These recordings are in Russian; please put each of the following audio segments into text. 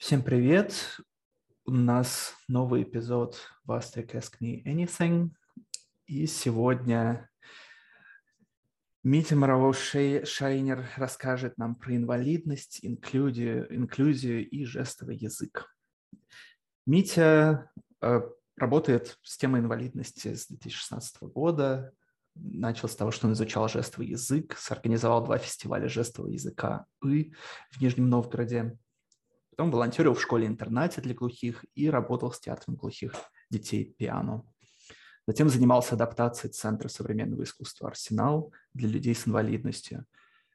Всем привет! У нас новый эпизод в Ask Me Anything. И сегодня Митя Моровой-Шайнер расскажет нам про инвалидность, инклюзию, инклюзию и жестовый язык. Митя э, работает с темой инвалидности с 2016 года. Начал с того, что он изучал жестовый язык, сорганизовал два фестиваля жестового языка «И» в Нижнем Новгороде – Потом волонтерил в школе-интернате для глухих и работал с театром глухих детей «Пиано». Затем занимался адаптацией Центра современного искусства «Арсенал» для людей с инвалидностью.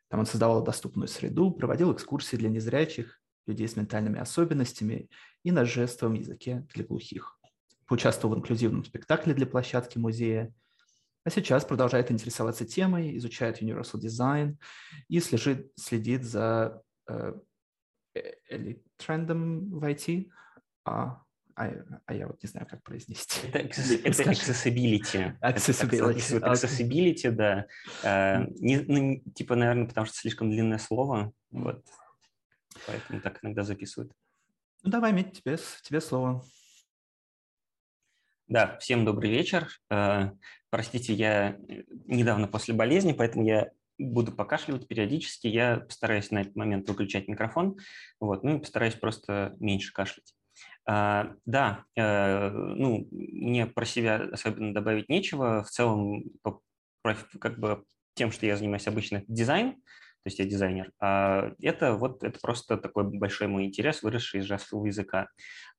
Там он создавал доступную среду, проводил экскурсии для незрячих, людей с ментальными особенностями и на жестовом языке для глухих. Поучаствовал в инклюзивном спектакле для площадки музея, а сейчас продолжает интересоваться темой, изучает Universal Design и следит, следит за э, или трендом в IT, а, а, а я вот не знаю, как произнести. Это, это accessibility. Accessibility. Это, accessibility, да. Uh, не, ну, типа, наверное, потому что слишком длинное слово, вот. Поэтому так иногда записывают. Ну, давай, Мить, тебе, тебе слово. Да, всем добрый вечер. Uh, простите, я недавно после болезни, поэтому я буду покашливать периодически. Я постараюсь на этот момент выключать микрофон, вот, ну и постараюсь просто меньше кашлять. А, да, а, ну, мне про себя особенно добавить нечего. В целом, по, как бы тем, что я занимаюсь обычно, дизайн, то есть я дизайнер. А это вот это просто такой большой мой интерес, выросший из жестового языка.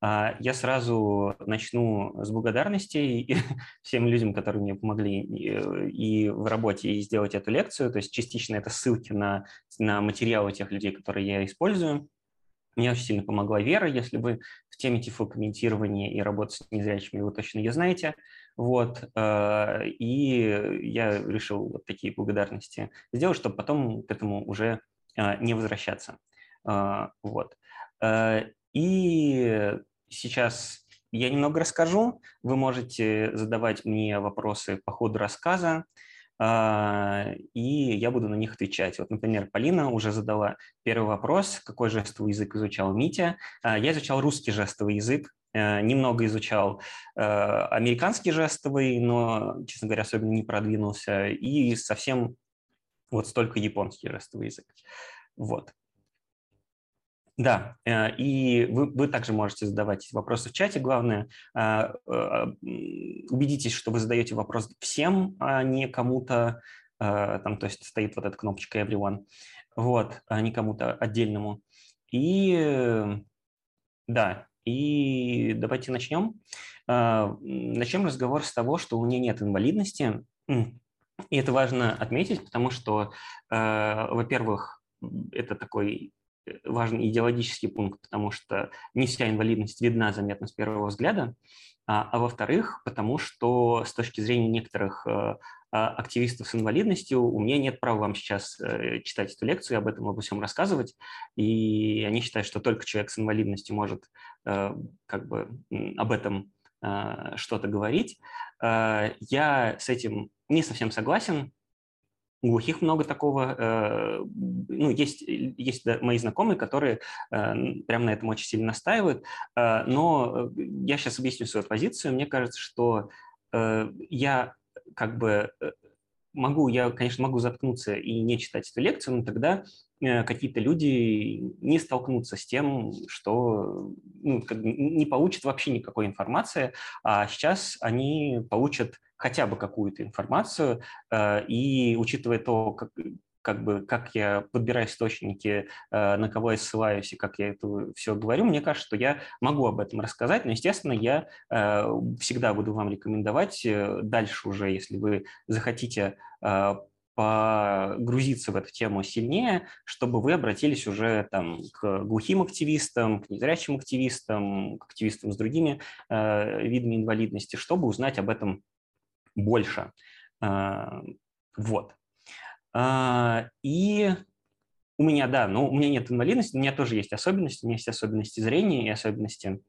А я сразу начну с благодарностей всем людям, которые мне помогли и в работе, и сделать эту лекцию. То есть частично это ссылки на, на материалы тех людей, которые я использую. Мне очень сильно помогла Вера, если вы в теме тифлокомментирования и работы с незрячими, вы точно ее знаете. Вот, э, и я решил вот такие благодарности сделать, чтобы потом к этому уже э, не возвращаться. Э, вот. И сейчас я немного расскажу. Вы можете задавать мне вопросы по ходу рассказа, и я буду на них отвечать. Вот, например, Полина уже задала первый вопрос, какой жестовый язык изучал Митя. Я изучал русский жестовый язык, немного изучал э, американский жестовый, но, честно говоря, особенно не продвинулся, и совсем вот столько японский жестовый язык. Вот. Да, э, и вы, вы также можете задавать вопросы в чате. Главное, убедитесь, что вы задаете вопрос всем, а не кому-то, там, то есть стоит вот эта кнопочка everyone, вот, а не кому-то отдельному. И да, и давайте начнем. А, начнем разговор с того, что у меня нет инвалидности. И это важно отметить, потому что, а, во-первых, это такой э, важный идеологический пункт, потому что не вся инвалидность видна заметно с первого взгляда, а, а во-вторых, потому что с точки зрения некоторых э, активистов с инвалидностью, у меня нет права вам сейчас э, читать эту лекцию, об этом обо всем рассказывать, и они считают, что только человек с инвалидностью может э, как бы об этом э, что-то говорить. Я с этим не совсем согласен, у глухих много такого. Ну, есть, есть мои знакомые, которые прямо на этом очень сильно настаивают. Но я сейчас объясню свою позицию. Мне кажется, что я как бы э, могу, я, конечно, могу заткнуться и не читать эту лекцию, но тогда э, какие-то люди не столкнутся с тем, что ну, не получат вообще никакой информации, а сейчас они получат хотя бы какую-то информацию, э, и учитывая то, как, как бы, как я подбираю источники, э, на кого я ссылаюсь и как я это все говорю, мне кажется, что я могу об этом рассказать, но, естественно, я э, всегда буду вам рекомендовать э, дальше уже, если вы захотите погрузиться в эту тему сильнее, чтобы вы обратились уже там, к глухим активистам, к незрячим активистам, к активистам с другими э, видами инвалидности, чтобы узнать об этом больше. Э, вот. А, и у меня, да, ну, у меня нет инвалидности, у меня тоже есть особенности, у меня есть особенности зрения и особенности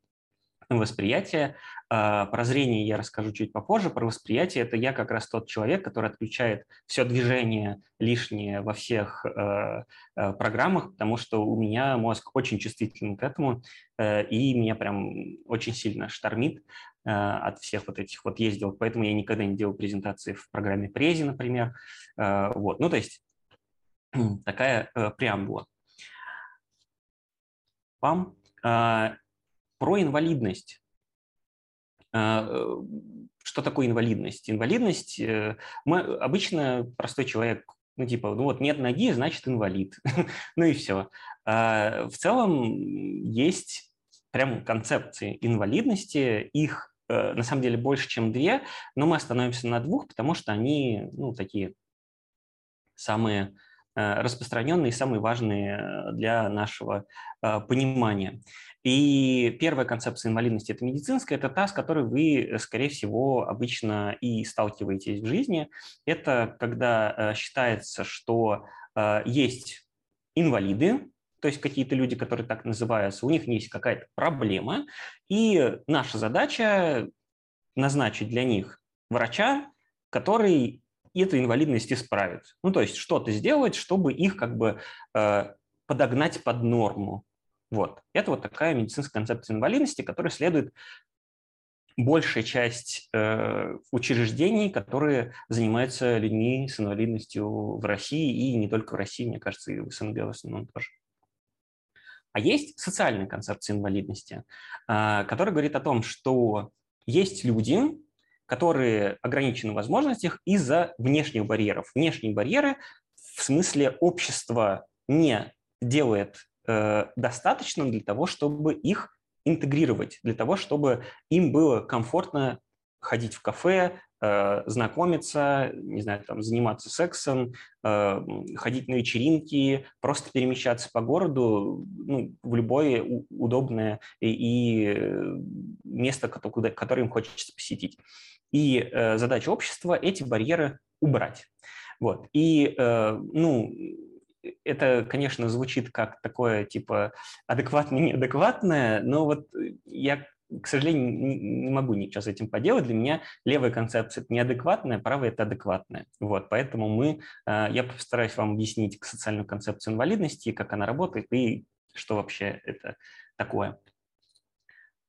восприятие. А, про зрение я расскажу чуть попозже. Про восприятие это я как раз тот человек, который отключает все движение лишнее во всех э, э, программах, потому что у меня мозг очень чувствительный к этому, э, и меня прям очень сильно штормит от всех вот этих вот ездил. Поэтому я никогда не делал презентации в программе Прези, например. Вот. Ну, то есть такая преамбула. Пам. Про инвалидность. А, э, что такое инвалидность? Инвалидность, э, мы обычно простой человек, ну типа, ну вот нет ноги, значит инвалид. ну и все. А, в целом есть прям концепции инвалидности, их э, на самом деле больше, чем две, но мы остановимся на двух, потому что они, ну, такие самые распространенные и самые важные для нашего понимания. И первая концепция инвалидности – это медицинская, это та, с которой вы, э, скорее всего, обычно и сталкиваетесь в жизни. Это когда э, считается, что э, есть инвалиды, то есть какие-то люди, которые так называются, у них есть какая-то проблема, и наша задача назначить для них врача, который эту инвалидность исправит. Ну, то есть что-то сделать, чтобы их как бы подогнать под норму. Вот. Это вот такая медицинская концепция инвалидности, которой следует большая часть э, учреждений, которые занимаются людьми с инвалидностью в России и не только в России, мне кажется, и в СНГ в основном тоже. А есть социальная концепция инвалидности, э, которая говорит о том, что есть люди, которые ограничены в возможностях из-за внешних барьеров. Внешние барьеры в смысле общество не делает Э, достаточно для того, чтобы их интегрировать, для того, чтобы им было комфортно ходить в кафе, знакомиться, не знаю, там, заниматься сексом, э, ходить на вечеринки, просто перемещаться по городу ну, в любое удобное и, и место, куда, которое им хочется посетить. И задача общества – эти барьеры убрать. Вот. И, ну, это, конечно, звучит как такое, типа, адекватное-неадекватное, но вот я, к сожалению, не могу ничего с этим поделать. Для меня левая концепция – это неадекватная, правая – это адекватная. Вот, поэтому мы, а, я постараюсь вам объяснить социальную концепцию инвалидности, как она работает и что вообще это такое.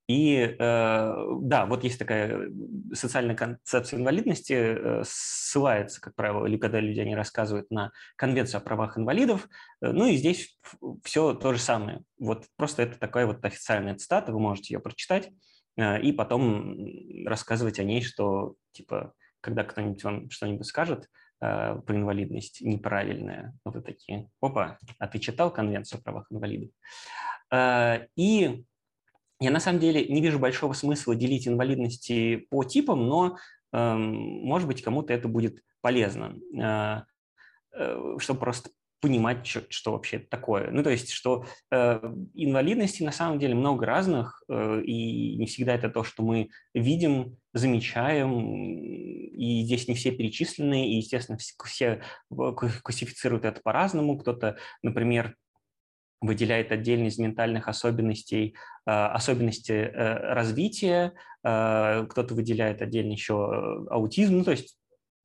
И э, да, вот есть такая социальная концепция инвалидности, э, ссылается, как правило, или когда люди они рассказывают на Конвенцию о правах инвалидов. Э, ну и здесь все то же самое. Вот просто это такая вот официальная цитата, вы можете ее прочитать и потом рассказывать о ней, что типа, когда кто-нибудь вам что-нибудь скажет, про инвалидность неправильное. вы такие, опа, а ты читал Конвенцию о правах инвалидов? И я на самом деле не вижу большого смысла делить инвалидности по типам, но, э, может быть, кому-то это будет полезно, э, э, чтобы просто понимать, что, что вообще это такое. Ну, то есть, что э, инвалидностей на самом деле много разных, э, и не всегда это то, что мы видим, замечаем, и здесь не все перечислены, и, естественно, все, все классифицируют это по-разному. Кто-то, например, выделяет отдельно из ментальных особенностей а, особенности э, развития, а, кто-то выделяет отдельно еще аутизм, ну, то есть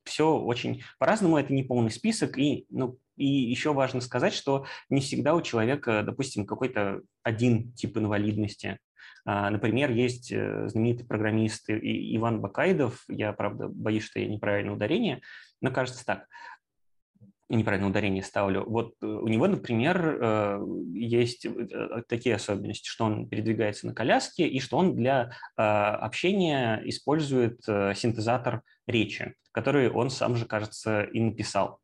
все очень по-разному, это не полный список, и, ну, и еще важно сказать, что не всегда у человека, допустим, какой-то один тип инвалидности. А, например, есть э, знаменитый программист Иван Бакайдов, я, правда, боюсь, что я неправильно ударение, но кажется так – неправильное ударение ставлю. Вот э, у него, например, э, есть э, такие особенности, что он передвигается на коляске и что он для общения использует синтезатор речи, который он сам же, кажется, и написал.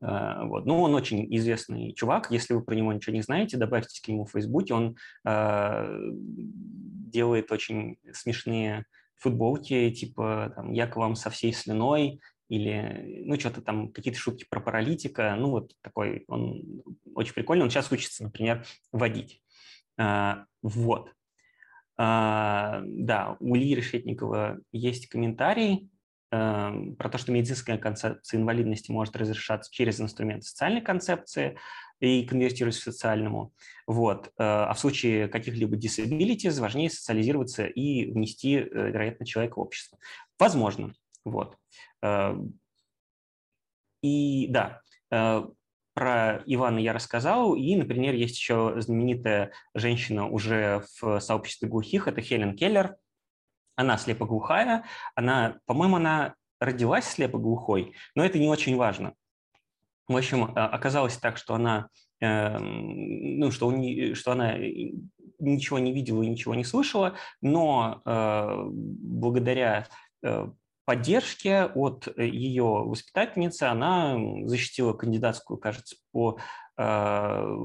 Вот. Ну, он очень известный чувак. Если вы про него ничего не знаете, добавьте к нему в Фейсбуке. Он делает очень смешные футболки, типа там, «Я к вам со всей слюной», или, ну, что-то там, какие-то шутки про паралитика, ну, вот такой, он очень прикольный, он сейчас учится, например, водить. А, вот. А, да, у Ильи Решетникова есть комментарий а, про то, что медицинская концепция инвалидности может разрешаться через инструменты социальной концепции. и конвертируясь к социальному. Вот. А в случае каких-либо disabilities важнее социализироваться и внести, вероятно, человека в общество. Возможно. Вот. И да, про Ивана я рассказал, и, например, есть еще знаменитая женщина уже в сообществе глухих, это Хелен Келлер. Она слепоглухая, она, по-моему, она родилась слепоглухой, но это не очень важно. В общем, а, оказалось так, что она, эм, ну, что, у что она ничего не видела и ничего не слышала, но э, благодаря э, поддержке от э, ее воспитательницы она защитила кандидатскую, кажется, по, э,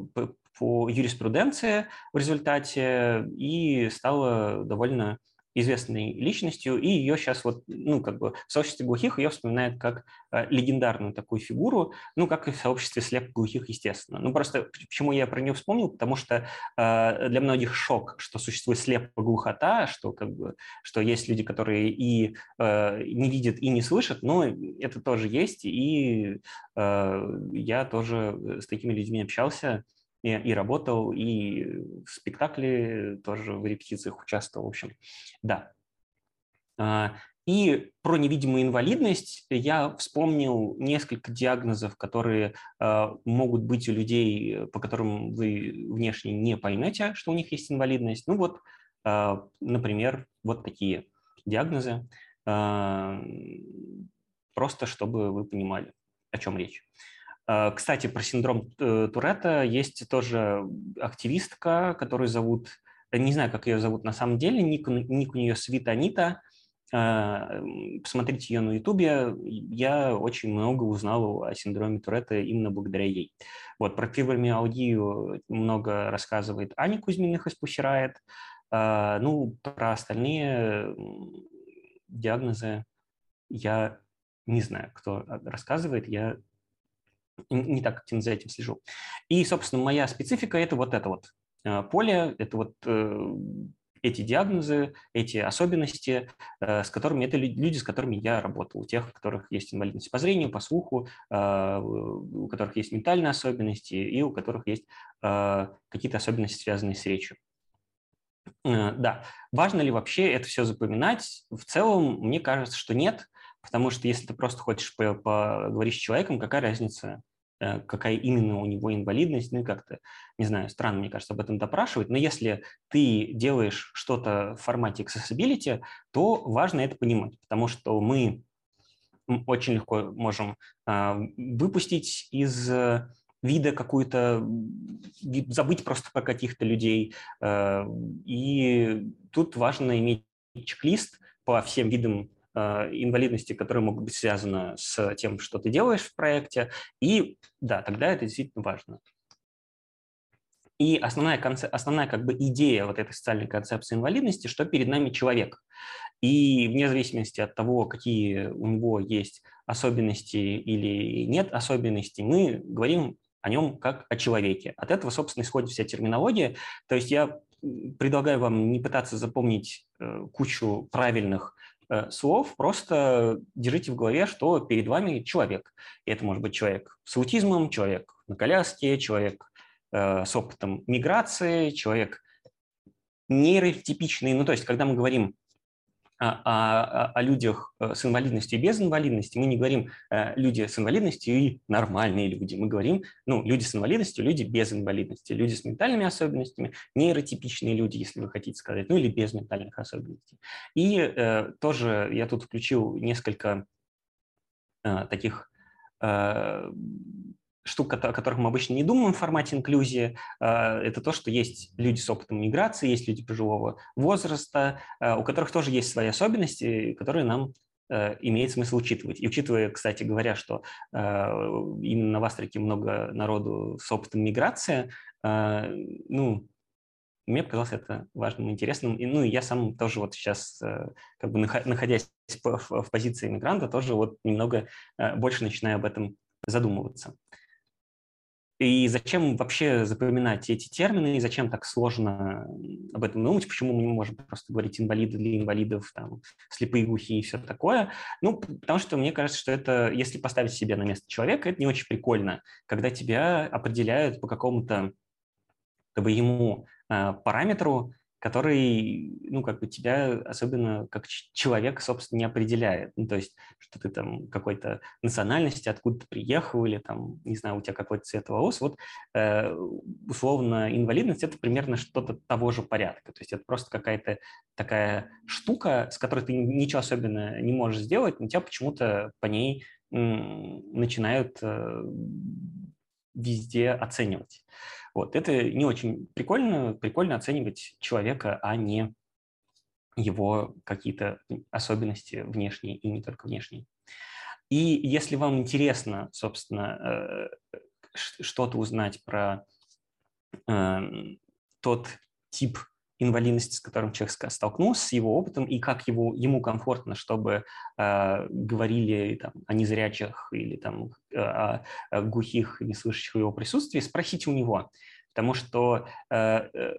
по юриспруденции в результате и стала довольно известной личностью, и ее сейчас вот, ну, как бы в сообществе глухих ее вспоминают как э, легендарную такую фигуру, ну, как и в сообществе слепоглухих, естественно. Ну, просто почему я про нее вспомнил, потому что э, для многих шок, что существует слепоглухота, что как бы, что есть люди, которые и э, не видят, и не слышат, но это тоже есть, и э, я тоже с такими людьми общался, и, работал, и в спектакле тоже в репетициях участвовал, в общем, да. А, и про невидимую инвалидность я вспомнил несколько диагнозов, которые э, могут быть у людей, по которым вы внешне не поймете, что у них есть инвалидность. Ну вот, э, например, вот такие диагнозы, просто чтобы вы понимали, о чем речь. Э, кстати, про синдром э, Туретта есть тоже активистка, которую зовут, э, не знаю, как ее зовут на самом деле, ник, ник у нее Свита Анита. Посмотрите ее на Ютубе. Я очень много узнал о синдроме Туретта именно благодаря ей. Вот, про фибромиалгию много рассказывает Аня Кузьминых из Пусирает. Ну, про остальные диагнозы я не знаю, кто рассказывает. Я не так активно за этим слежу. И, собственно, моя специфика – это вот это вот э, поле, это вот э, эти диагнозы, эти особенности, э, с которыми это люди, с которыми я работал, у тех, у которых есть инвалидность по зрению, по слуху, у которых есть ментальные особенности и у которых есть какие-то особенности, связанные с речью. Да, важно ли вообще это все запоминать? В целом, мне кажется, что нет, потому что если ты просто хочешь поговорить с человеком, какая разница, какая именно у него инвалидность, ну и как-то, не знаю, странно, мне кажется, об этом допрашивать, но если ты делаешь что-то в формате accessibility, то важно это понимать, потому что мы очень легко можем а, выпустить из вида какую-то, забыть просто про каких-то людей. Э, и тут важно иметь чек-лист по всем видам Э, инвалидности, которые могут быть связаны с тем, что ты делаешь в проекте. И да, тогда это действительно важно. И основная, конце... основная как бы идея вот этой социальной концепции инвалидности, что перед нами человек. И вне зависимости от того, какие у него есть особенности или нет особенностей, мы говорим о нем как о человеке. От этого, собственно, исходит вся терминология. То есть я предлагаю вам не пытаться запомнить э, кучу правильных Э, слов, просто держите в голове, что перед вами человек. И это может быть человек с аутизмом, человек на коляске, человек э, с опытом миграции, человек нейротипичный. Ну, то есть, когда мы говорим о, о, о людях э, с инвалидностью и без инвалидности, мы не говорим э, люди с инвалидностью и нормальные люди. Мы говорим, ну, люди с инвалидностью, люди без инвалидности, люди с ментальными особенностями, нейротипичные люди, если вы хотите сказать, ну или без ментальных особенностей. И э, тоже я тут включил несколько э, таких э, штук, о которых мы обычно не думаем в формате инклюзии, а, это то, что есть люди с опытом миграции, есть люди пожилого возраста, а, у которых тоже есть свои особенности, которые нам э, имеет смысл учитывать. И учитывая, кстати говоря, что а, именно в Астрике много народу с опытом миграции, ну, мне показалось это важным интересным. И, ну, я сам тоже вот сейчас, э, как бы находясь в позиции мигранта, тоже вот немного э, больше начинаю об этом задумываться. И зачем вообще запоминать эти термины, и зачем так сложно об этом думать, почему мы не можем просто говорить инвалиды для инвалидов, там, слепые, глухие и все такое. Ну, потому что мне кажется, что это, если поставить себя на место человека, это не очень прикольно, когда тебя определяют по какому-то ему э, параметру, который, ну, как бы тебя особенно как человек, собственно, не определяет. Ну, то есть, что ты там какой-то национальности, откуда ты приехал, или там, не знаю, у тебя какой-то цвет волос. Вот, э, условно, инвалидность – это примерно что-то того же порядка. То есть, это просто какая-то такая штука, с которой ты ничего особенно не можешь сделать, но тебя почему-то по ней начинают э, везде оценивать. Вот. Это не очень прикольно. Прикольно оценивать человека, а не его какие-то особенности внешние и не только внешние. И если вам интересно, собственно, э, что-то узнать про эм, тот тип инвалидности, с которым человек столкнулся, с его опытом, и как его, ему комфортно, чтобы э, говорили там, о незрячих или там, э, о, о глухих неслышащих в его присутствии, спросите у него. Потому что э, э,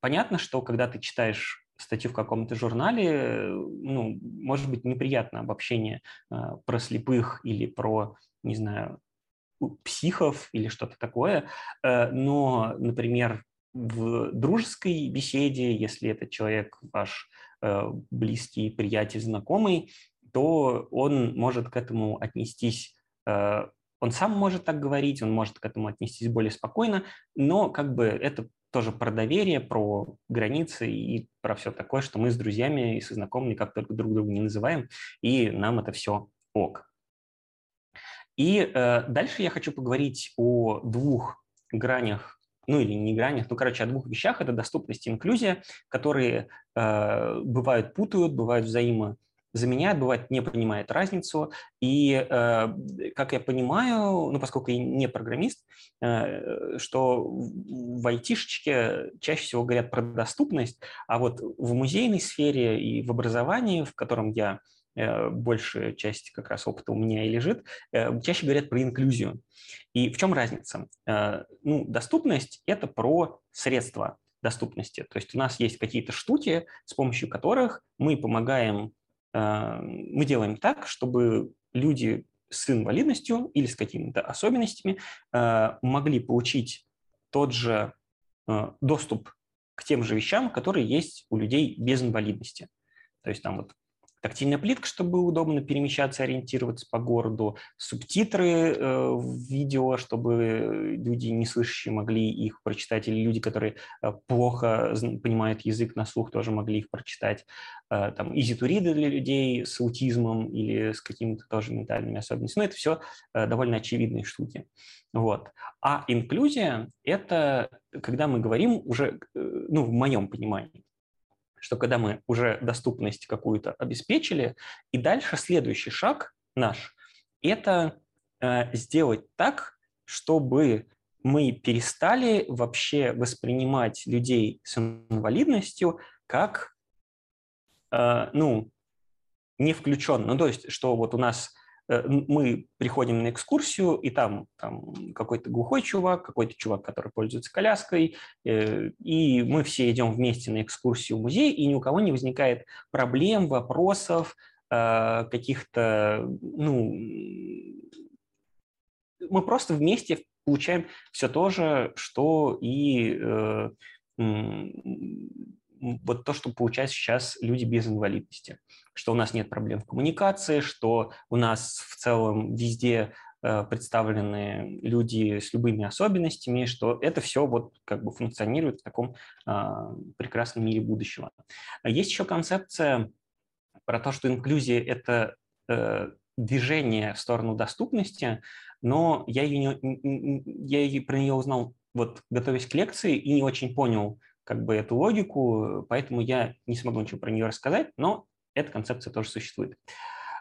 понятно, что когда ты читаешь статью в каком-то журнале, ну, может быть неприятно обобщение э, про слепых или про, не знаю, психов или что-то такое, э, но, например, в дружеской беседе, если этот человек ваш э, близкий, приятель, знакомый, то он может к этому отнестись э, он сам может так говорить, он может к этому отнестись более спокойно, но как бы это тоже про доверие, про границы и про все такое, что мы с друзьями и со знакомыми как только друг друга не называем, и нам это все ок. И э, дальше я хочу поговорить о двух гранях ну или не гранях, ну, короче, о двух вещах. Это доступность и инклюзия, которые э, бывают путают, бывают взаимо заменяет, бывает не понимает разницу. И, э, как я понимаю, ну, поскольку я не программист, э, что в айтишечке чаще всего говорят про доступность, а вот в музейной сфере и в образовании, в котором я большая часть как раз опыта у меня и лежит, чаще говорят про инклюзию. И в чем разница? Ну, доступность – это про средства доступности. То есть у нас есть какие-то штуки, с помощью которых мы помогаем Э, мы делаем так, чтобы люди с инвалидностью или с какими-то особенностями э, могли получить тот же э, доступ к тем же вещам, которые есть у людей без инвалидности. То есть там вот тактильная плитка, чтобы удобно перемещаться, ориентироваться по городу, субтитры э, видео, чтобы люди не слышащие могли их прочитать, или люди, которые э, плохо понимают язык на слух, тоже могли их прочитать. Э, там изитуриды для людей с аутизмом или с какими-то тоже ментальными особенностями. Но это все э, довольно очевидные штуки. Вот. А инклюзия – это когда мы говорим уже, э, ну, в моем понимании, что когда мы уже доступность какую-то обеспечили, и дальше следующий шаг наш – это э, сделать так, чтобы мы перестали вообще воспринимать людей с инвалидностью как, э, ну, не включен. Ну, то есть, что вот у нас мы приходим на экскурсию, и там, там какой-то глухой чувак, какой-то чувак, который пользуется коляской, э, и мы все идем вместе на экскурсию в музей, и ни у кого не возникает проблем, вопросов, э, каких-то, ну, мы просто вместе получаем все то же, что и вот то, что получают сейчас люди без инвалидности что у нас нет проблем в коммуникации, что у нас в целом везде э, представлены люди с любыми особенностями, что это все вот как бы функционирует в таком а, прекрасном мире будущего. Есть еще концепция про то, что инклюзия – это э, движение в сторону доступности, но я, ее не, я про нее узнал, вот готовясь к лекции, и не очень понял как бы эту логику, поэтому я не смогу ничего про нее рассказать, но эта концепция тоже существует.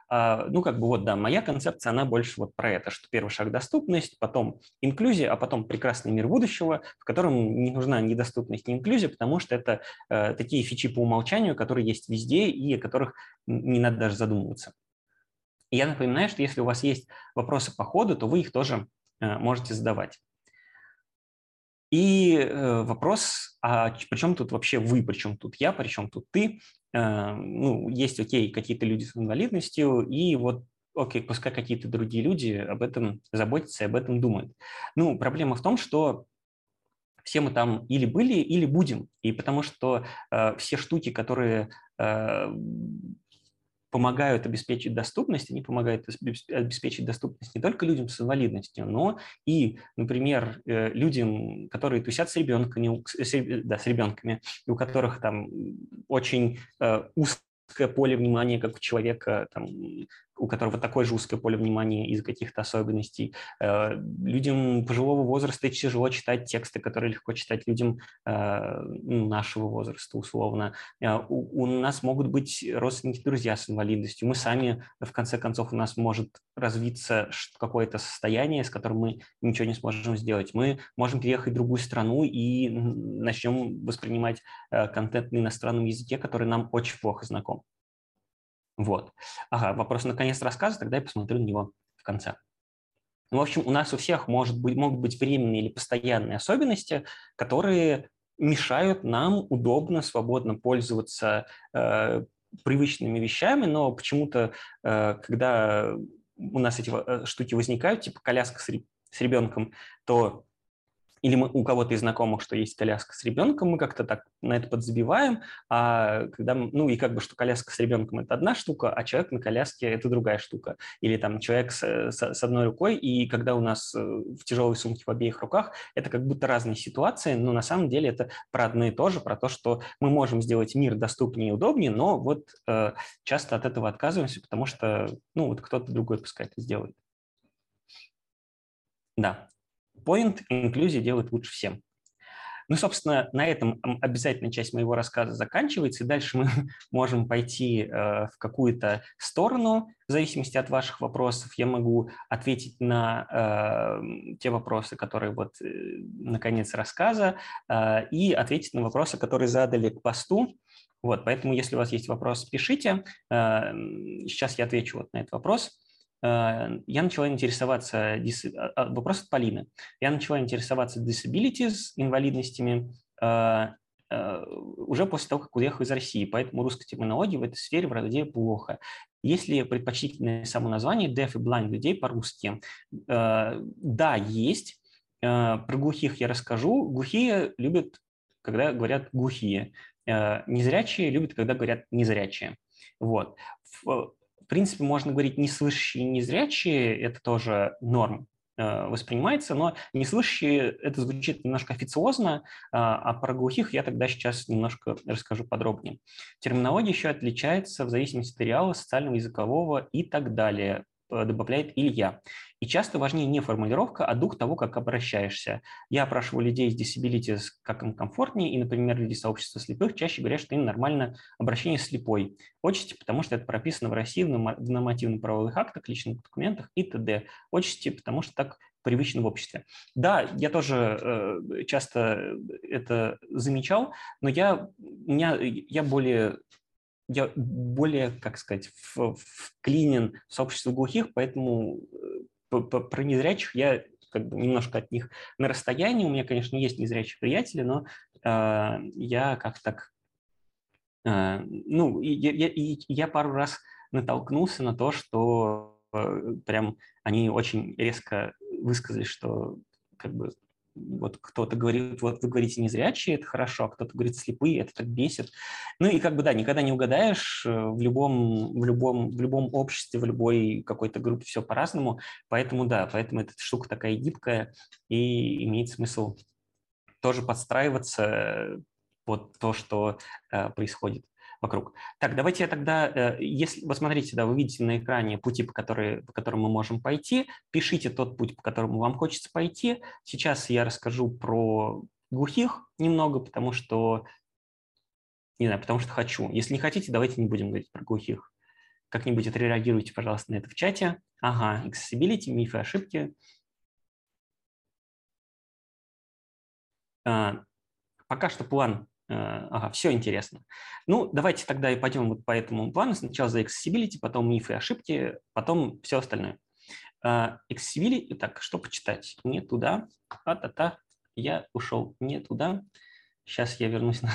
А, ну, как бы вот, да, моя концепция, она больше вот про это, что первый шаг – доступность, потом инклюзия, а потом прекрасный мир будущего, в котором не нужна ни доступность, ни инклюзия, потому что это э, такие фичи по умолчанию, которые есть везде и о которых не надо даже задумываться. Я напоминаю, что если у вас есть вопросы по ходу, то вы их тоже э, можете задавать. И э, вопрос, а при чем тут вообще вы, при чем тут я, при чем тут ты? Э, ну, есть, окей, какие-то люди с инвалидностью, и вот окей, пускай какие-то другие люди об этом заботятся и об этом думают. Ну, проблема в том, что все мы там или были, или будем. И потому что э, все штуки, которые э, помогают обеспечить доступность, они помогают обеспечить доступность не только людям с инвалидностью, но и, например, э, людям, которые тусят с ребенками, да, с ребенками, и у которых там очень э, узкое поле внимания, как у человека там, у которого такое же узкое поле внимания из-за каких-то особенностей. Э, людям пожилого возраста тяжело читать тексты, которые легко читать людям э, ну, нашего возраста, условно. Э, у нас могут быть родственники, друзья с инвалидностью. Мы сами, в конце концов, у нас может развиться какое-то состояние, с которым мы ничего не сможем сделать. Мы можем переехать в другую страну и начнем воспринимать контент на иностранном языке, который нам очень плохо знаком. Вот. Ага, вопрос наконец рассказа, тогда я посмотрю на него в конце. Ну, в общем, у нас у всех может быть, могут быть временные или постоянные особенности, которые мешают нам удобно, свободно пользоваться э, привычными вещами, но почему-то, э, когда у нас эти э, штуки возникают, типа коляска с, с ребенком, то или мы, у кого-то из знакомых, что есть коляска с ребенком, мы как-то так на это подзабиваем, а когда, ну и как бы, что коляска с ребенком – это одна штука, а человек на коляске – это другая штука. Или там человек с, с, с одной рукой, и когда у нас э, в тяжелой сумке в обеих руках, это как будто разные ситуации, но на самом деле это про одно и то же, про то, что мы можем сделать мир доступнее и удобнее, но вот э, часто от этого отказываемся, потому что, ну, вот кто-то другой пускай это сделает. Да, point инклюзия делает лучше всем. Ну, собственно, на этом обязательная часть моего рассказа заканчивается, и дальше мы можем пойти э, в какую-то сторону, в зависимости от ваших вопросов. Я могу ответить на э, те вопросы, которые вот э, на конец рассказа, и ответить на вопросы, которые задали к посту. Вот, поэтому, если у вас есть вопрос, пишите. Сейчас я отвечу вот на этот вопрос. Э, я начала интересоваться, а, а, вопрос от Полины, я начала интересоваться disabilities, инвалидностями, э, э, уже после того, как уехал из России, поэтому русской терминологии в этой сфере вроде плохо. Есть ли предпочтительное само название deaf и blind людей по-русски? Да, есть. Про глухих я расскажу. Глухие любят, когда говорят глухие. Незрячие любят, когда говорят незрячие. Вот принципе, можно говорить неслышащие и незрячие, это тоже норм э, воспринимается, но неслышащие это звучит немножко официозно, а, а про глухих я тогда сейчас немножко расскажу подробнее. Терминология еще отличается в зависимости от реала, социального, языкового и так далее. Э, добавляет Илья. И часто важнее не формулировка, а дух того, как обращаешься. Я опрашиваю людей с disabilities, как им комфортнее, и, например, люди сообщества слепых чаще говорят, что им нормально обращение слепой. Отчасти, потому что это прописано в России в нормативно-правовых актах, личных документах и т.д. Отчасти, потому что так привычно в обществе. Да, я тоже э, часто это замечал, но я, меня, я более я более, как сказать, вклинен в сообщество глухих, поэтому э, про незрячих я как бы немножко от них на расстоянии. У меня, конечно, есть незрячие приятели, но э, я как так... Э, ну, я, я, я пару раз натолкнулся на то, что э, прям они очень резко высказали, что как бы вот кто-то говорит, вот вы говорите незрячие, это хорошо, а кто-то говорит слепые, это так бесит. Ну и как бы да, никогда не угадаешь, э, в любом, в любом, в любом обществе, в любой какой-то группе все по-разному, поэтому да, поэтому эта штука такая гибкая и имеет смысл тоже подстраиваться под то, что э, происходит вокруг. Так, давайте я тогда, э, если, вот смотрите, да, вы видите на экране пути, по, которые, по которым мы можем пойти, пишите тот путь, по которому вам хочется пойти. Сейчас я расскажу про глухих немного, потому что, не знаю, потому что хочу. Если не хотите, давайте не будем говорить про глухих. Как-нибудь отреагируйте, пожалуйста, на это в чате. Ага, accessibility, мифы, ошибки. А, пока что план ага, все интересно. Ну, давайте тогда и пойдем вот по этому плану. Сначала за accessibility, потом мифы и ошибки, потом все остальное. Accessibility, так, что почитать? Мне туда, а-та-та, я ушел не туда. Сейчас я вернусь на,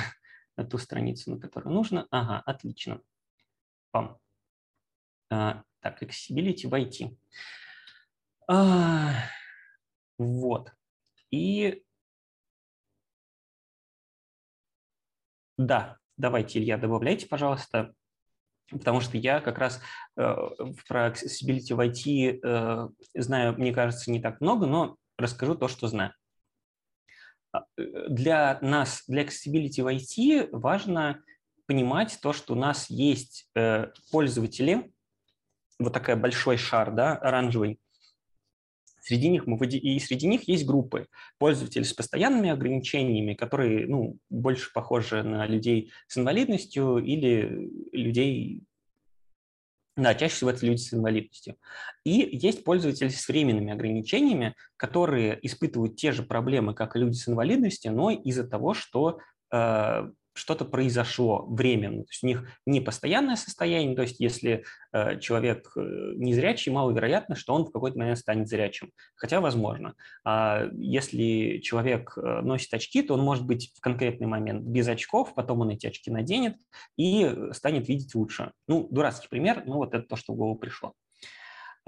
на ту страницу, на которую нужно. Ага, отлично. Пам. А, так, accessibility в IT. А, вот. И да, давайте, Илья, добавляйте, пожалуйста, потому что я как раз э, про accessibility в IT э, знаю, мне кажется, не так много, но расскажу то, что знаю. А, э, для нас, для accessibility в IT важно понимать то, что у нас есть э, пользователи, вот такой большой шар, да, оранжевый, Среди них мы и среди них есть группы пользователей с постоянными ограничениями, которые ну, больше похожи на людей с инвалидностью или людей да, чаще всего это люди с инвалидностью. И есть пользователи с временными ограничениями, которые испытывают те же проблемы, как и люди с инвалидностью, но из-за того, что э, что-то произошло временно. То есть у них не постоянное состояние, то есть если э, человек э, незрячий, маловероятно, что он в какой-то момент станет зрячим, хотя возможно. А если человек э, носит очки, то он может быть в конкретный момент без очков, потом он эти очки наденет и станет видеть лучше. Ну, дурацкий пример, но вот это то, что в голову пришло.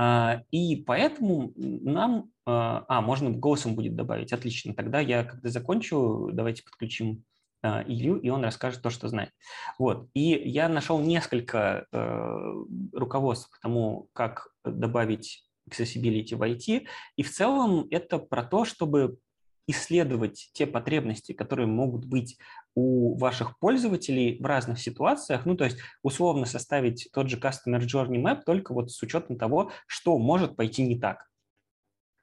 А, и поэтому нам... А, а, можно голосом будет добавить. Отлично. Тогда я, когда закончу, давайте подключим Илью, и он расскажет то, что знает. Вот. И я нашел несколько э, руководств к тому, как добавить accessibility в IT, и в целом это про то, чтобы исследовать те потребности, которые могут быть у ваших пользователей в разных ситуациях, ну, то есть условно составить тот же Customer Journey Map, только вот с учетом того, что может пойти не так.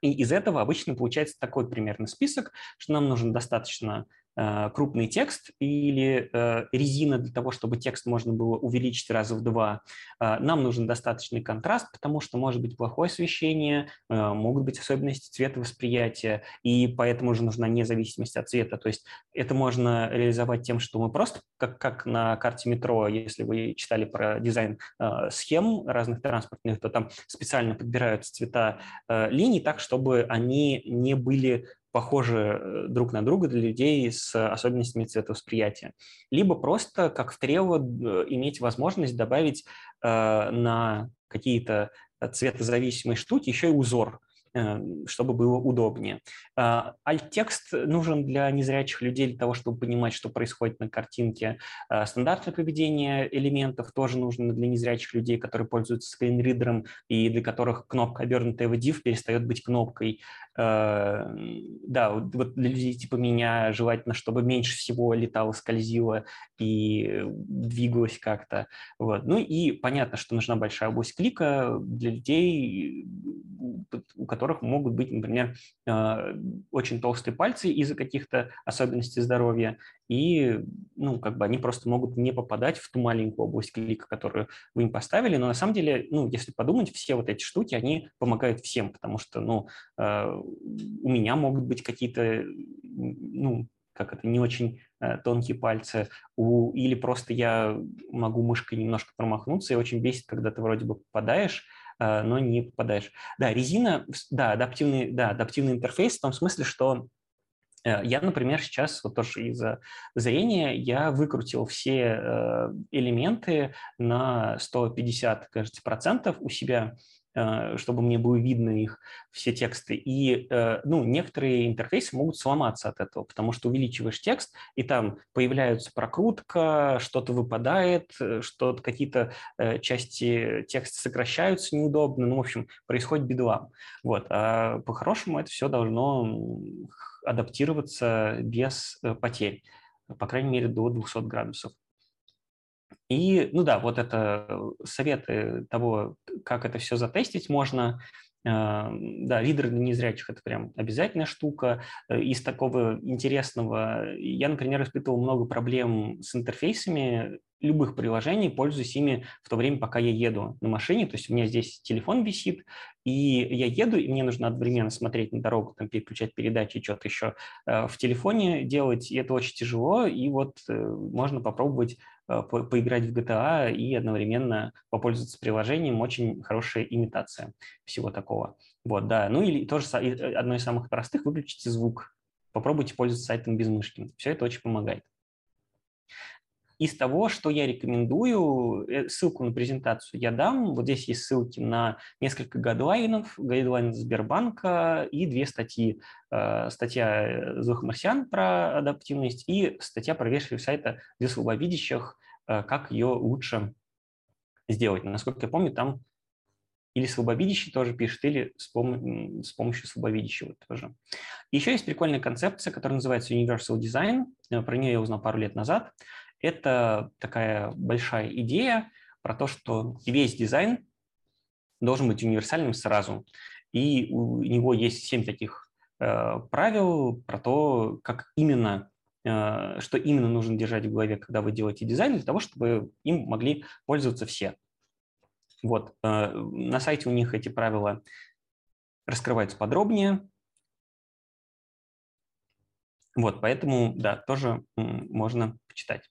И из этого обычно получается такой примерный список, что нам нужен достаточно Э, крупный текст или э, резина для того, чтобы текст можно было увеличить раза в два. Э, нам нужен достаточный контраст, потому что может быть плохое освещение, могут быть особенности цветовосприятия, и поэтому же нужна независимость от цвета. То есть это можно реализовать тем, что мы просто, как, как на карте метро, если вы читали про дизайн схем разных транспортных, то там специально подбираются цвета линий так, чтобы они не были похожи э, друг на друга для людей с особенностями цветовосприятия. Либо просто, как в Трево, э, иметь возможность добавить э, на какие-то цветозависимые штуки еще и узор. Э, чтобы было удобнее. А, альт-текст нужен для незрячих людей для того, чтобы понимать, что происходит на картинке. А, стандартное поведение элементов тоже нужно для незрячих людей, которые пользуются скринридером и для которых кнопка, обернутая в div, перестает быть кнопкой. А, да, вот для людей типа меня желательно, чтобы меньше всего летало, скользило и двигалось как-то. Вот. Ну и понятно, что нужна большая область клика для людей, у которых могут быть, например, а, очень толстые пальцы из-за каких-то особенностей здоровья, и ну, как бы они просто могут не попадать в ту маленькую область клика, которую вы им поставили. Но на самом деле, ну, если подумать, все вот эти штуки, они помогают всем, потому что ну, а, у меня могут быть какие-то ну, как это, не очень э, тонкие пальцы, у, или просто я могу мышкой немножко промахнуться, и очень бесит, когда ты вроде бы попадаешь, Э, но не попадаешь. Да, резина, да, адаптивный, да, адаптивный интерфейс в том смысле, что э, я, например, сейчас вот тоже из-за зрения я выкрутил все э, элементы на 150, кажется, процентов у себя Э, чтобы мне было видно их все тексты. И э, ну, некоторые интерфейсы могут сломаться от этого, потому что увеличиваешь текст, и там появляется прокрутка, что-то выпадает, э, что-то какие-то части текста сокращаются неудобно, ну, в общем, происходит бедлам. Вот. А по-хорошему это все должно адаптироваться без потерь, по крайней мере, до 200 градусов. И, ну да, вот это э, советы того, как это все затестить можно. А, да, ридер для незрячих – это прям обязательная штука. Э, из такого интересного, я, например, испытывал много проблем с интерфейсами любых приложений, пользуюсь ими в то время, пока я еду на машине. То есть у меня здесь телефон висит, и я еду, и мне нужно одновременно смотреть на дорогу, там, переключать передачи, что-то еще э, в телефоне делать, и это очень тяжело, и вот можно попробовать Э, по поиграть в GTA и одновременно попользоваться приложением. Очень хорошая имитация всего такого. Вот, да. Ну или тоже э, одно из самых простых – выключите звук попробуйте пользоваться сайтом без мышки. Все это очень помогает. Из того, что я рекомендую, э, ссылку на презентацию я дам. Вот здесь есть ссылки на несколько гайдлайнов, гайдлайн Сбербанка и две статьи. Э, статья «Звук марсиан» про адаптивность и статья про версию сайта для слабовидящих, э, как ее лучше сделать. Насколько я помню, там или слабовидящий тоже пишет, или с, пом- с помощью слабовидящего тоже. Еще есть прикольная концепция, которая называется Universal Design. Про нее я узнал пару лет назад. Это такая большая идея про то, что весь дизайн должен быть универсальным сразу. И у него есть семь таких э, правил про то, как именно, э, что именно нужно держать в голове, когда вы делаете дизайн, для того, чтобы им могли пользоваться все. Вот, э, на сайте у них эти правила раскрываются подробнее. Вот, поэтому, да, тоже можно почитать.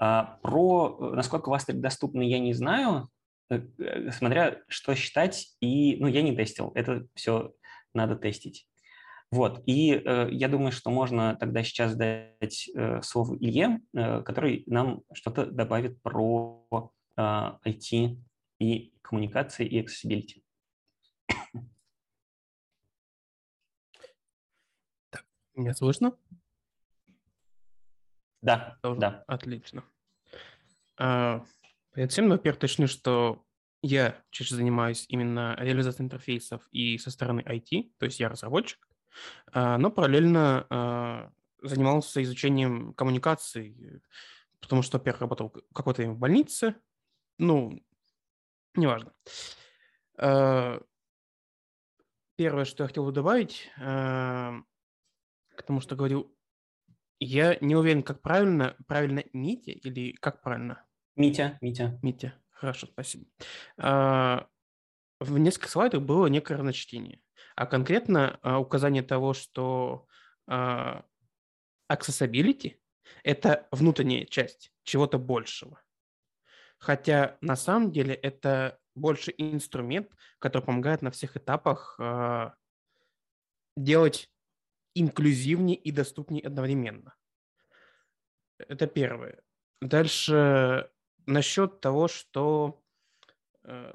А, про, э, насколько Вастрик доступны, я не знаю, э, э, смотря что считать, и, ну, я не тестил, это все надо тестить. Вот, и э, я думаю, что можно тогда сейчас дать э, слово Илье, э, который нам что-то добавит про э, IT и коммуникации и accessibility. Меня слышно? Да, Тоже? да. Отлично. А, перед во-первых, точню, что я чаще занимаюсь именно реализацией интерфейсов и со стороны IT, то есть я разработчик, а, но параллельно а, занимался изучением коммуникаций, потому что, во-первых, работал какое-то время в больнице, ну, неважно. А, первое, что я хотел бы добавить, к тому, что говорил я не уверен, как правильно. Правильно Митя или как правильно? Митя, Митя. Митя. Хорошо, спасибо. А, в нескольких слайдах было некое разночтение. А конкретно а, указание того, что а, accessibility – это внутренняя часть чего-то большего. Хотя на самом деле это больше инструмент, который помогает на всех этапах делать инклюзивнее и доступнее одновременно. Это первое. Дальше насчет того, что э,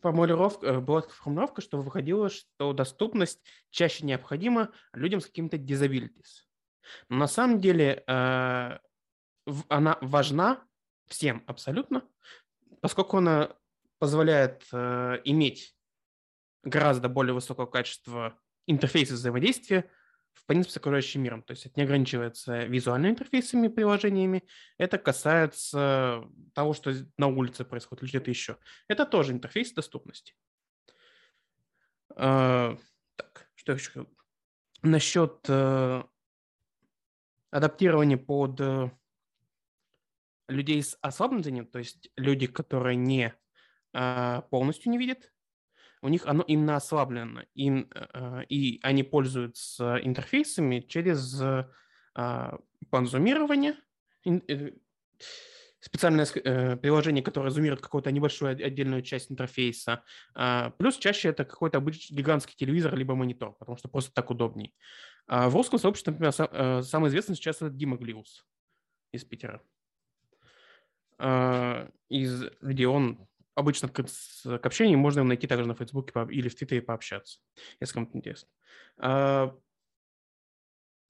формулировка, э, была формулировка, что выходило, что доступность чаще необходима людям с какими-то disabilities. Но на самом деле э, она важна всем абсолютно, поскольку она позволяет иметь гораздо более высокого качества интерфейсы взаимодействия в принципе с окружающим миром. То есть это не ограничивается визуальными интерфейсами, приложениями. Это касается того, что на улице происходит или где-то еще. Это тоже интерфейс доступности. А, так, что еще? Насчет э, адаптирования под э, людей с ослабленным зрением, то есть люди, которые не э, полностью не видят, у них оно именно ослаблено, им, э, и они пользуются интерфейсами через а, панзумирование, э, специальное э, приложение, которое зумирует какую-то небольшую отдельную часть интерфейса. А, плюс чаще это какой-то обычный гигантский телевизор либо монитор, потому что просто так удобней. А в русском сообществе, например, самый известный сейчас это Дима Глиус из Питера, из, где он обычно к, к общению можно найти также на Фейсбуке или в Твиттере пообщаться, если кому-то интересно. А,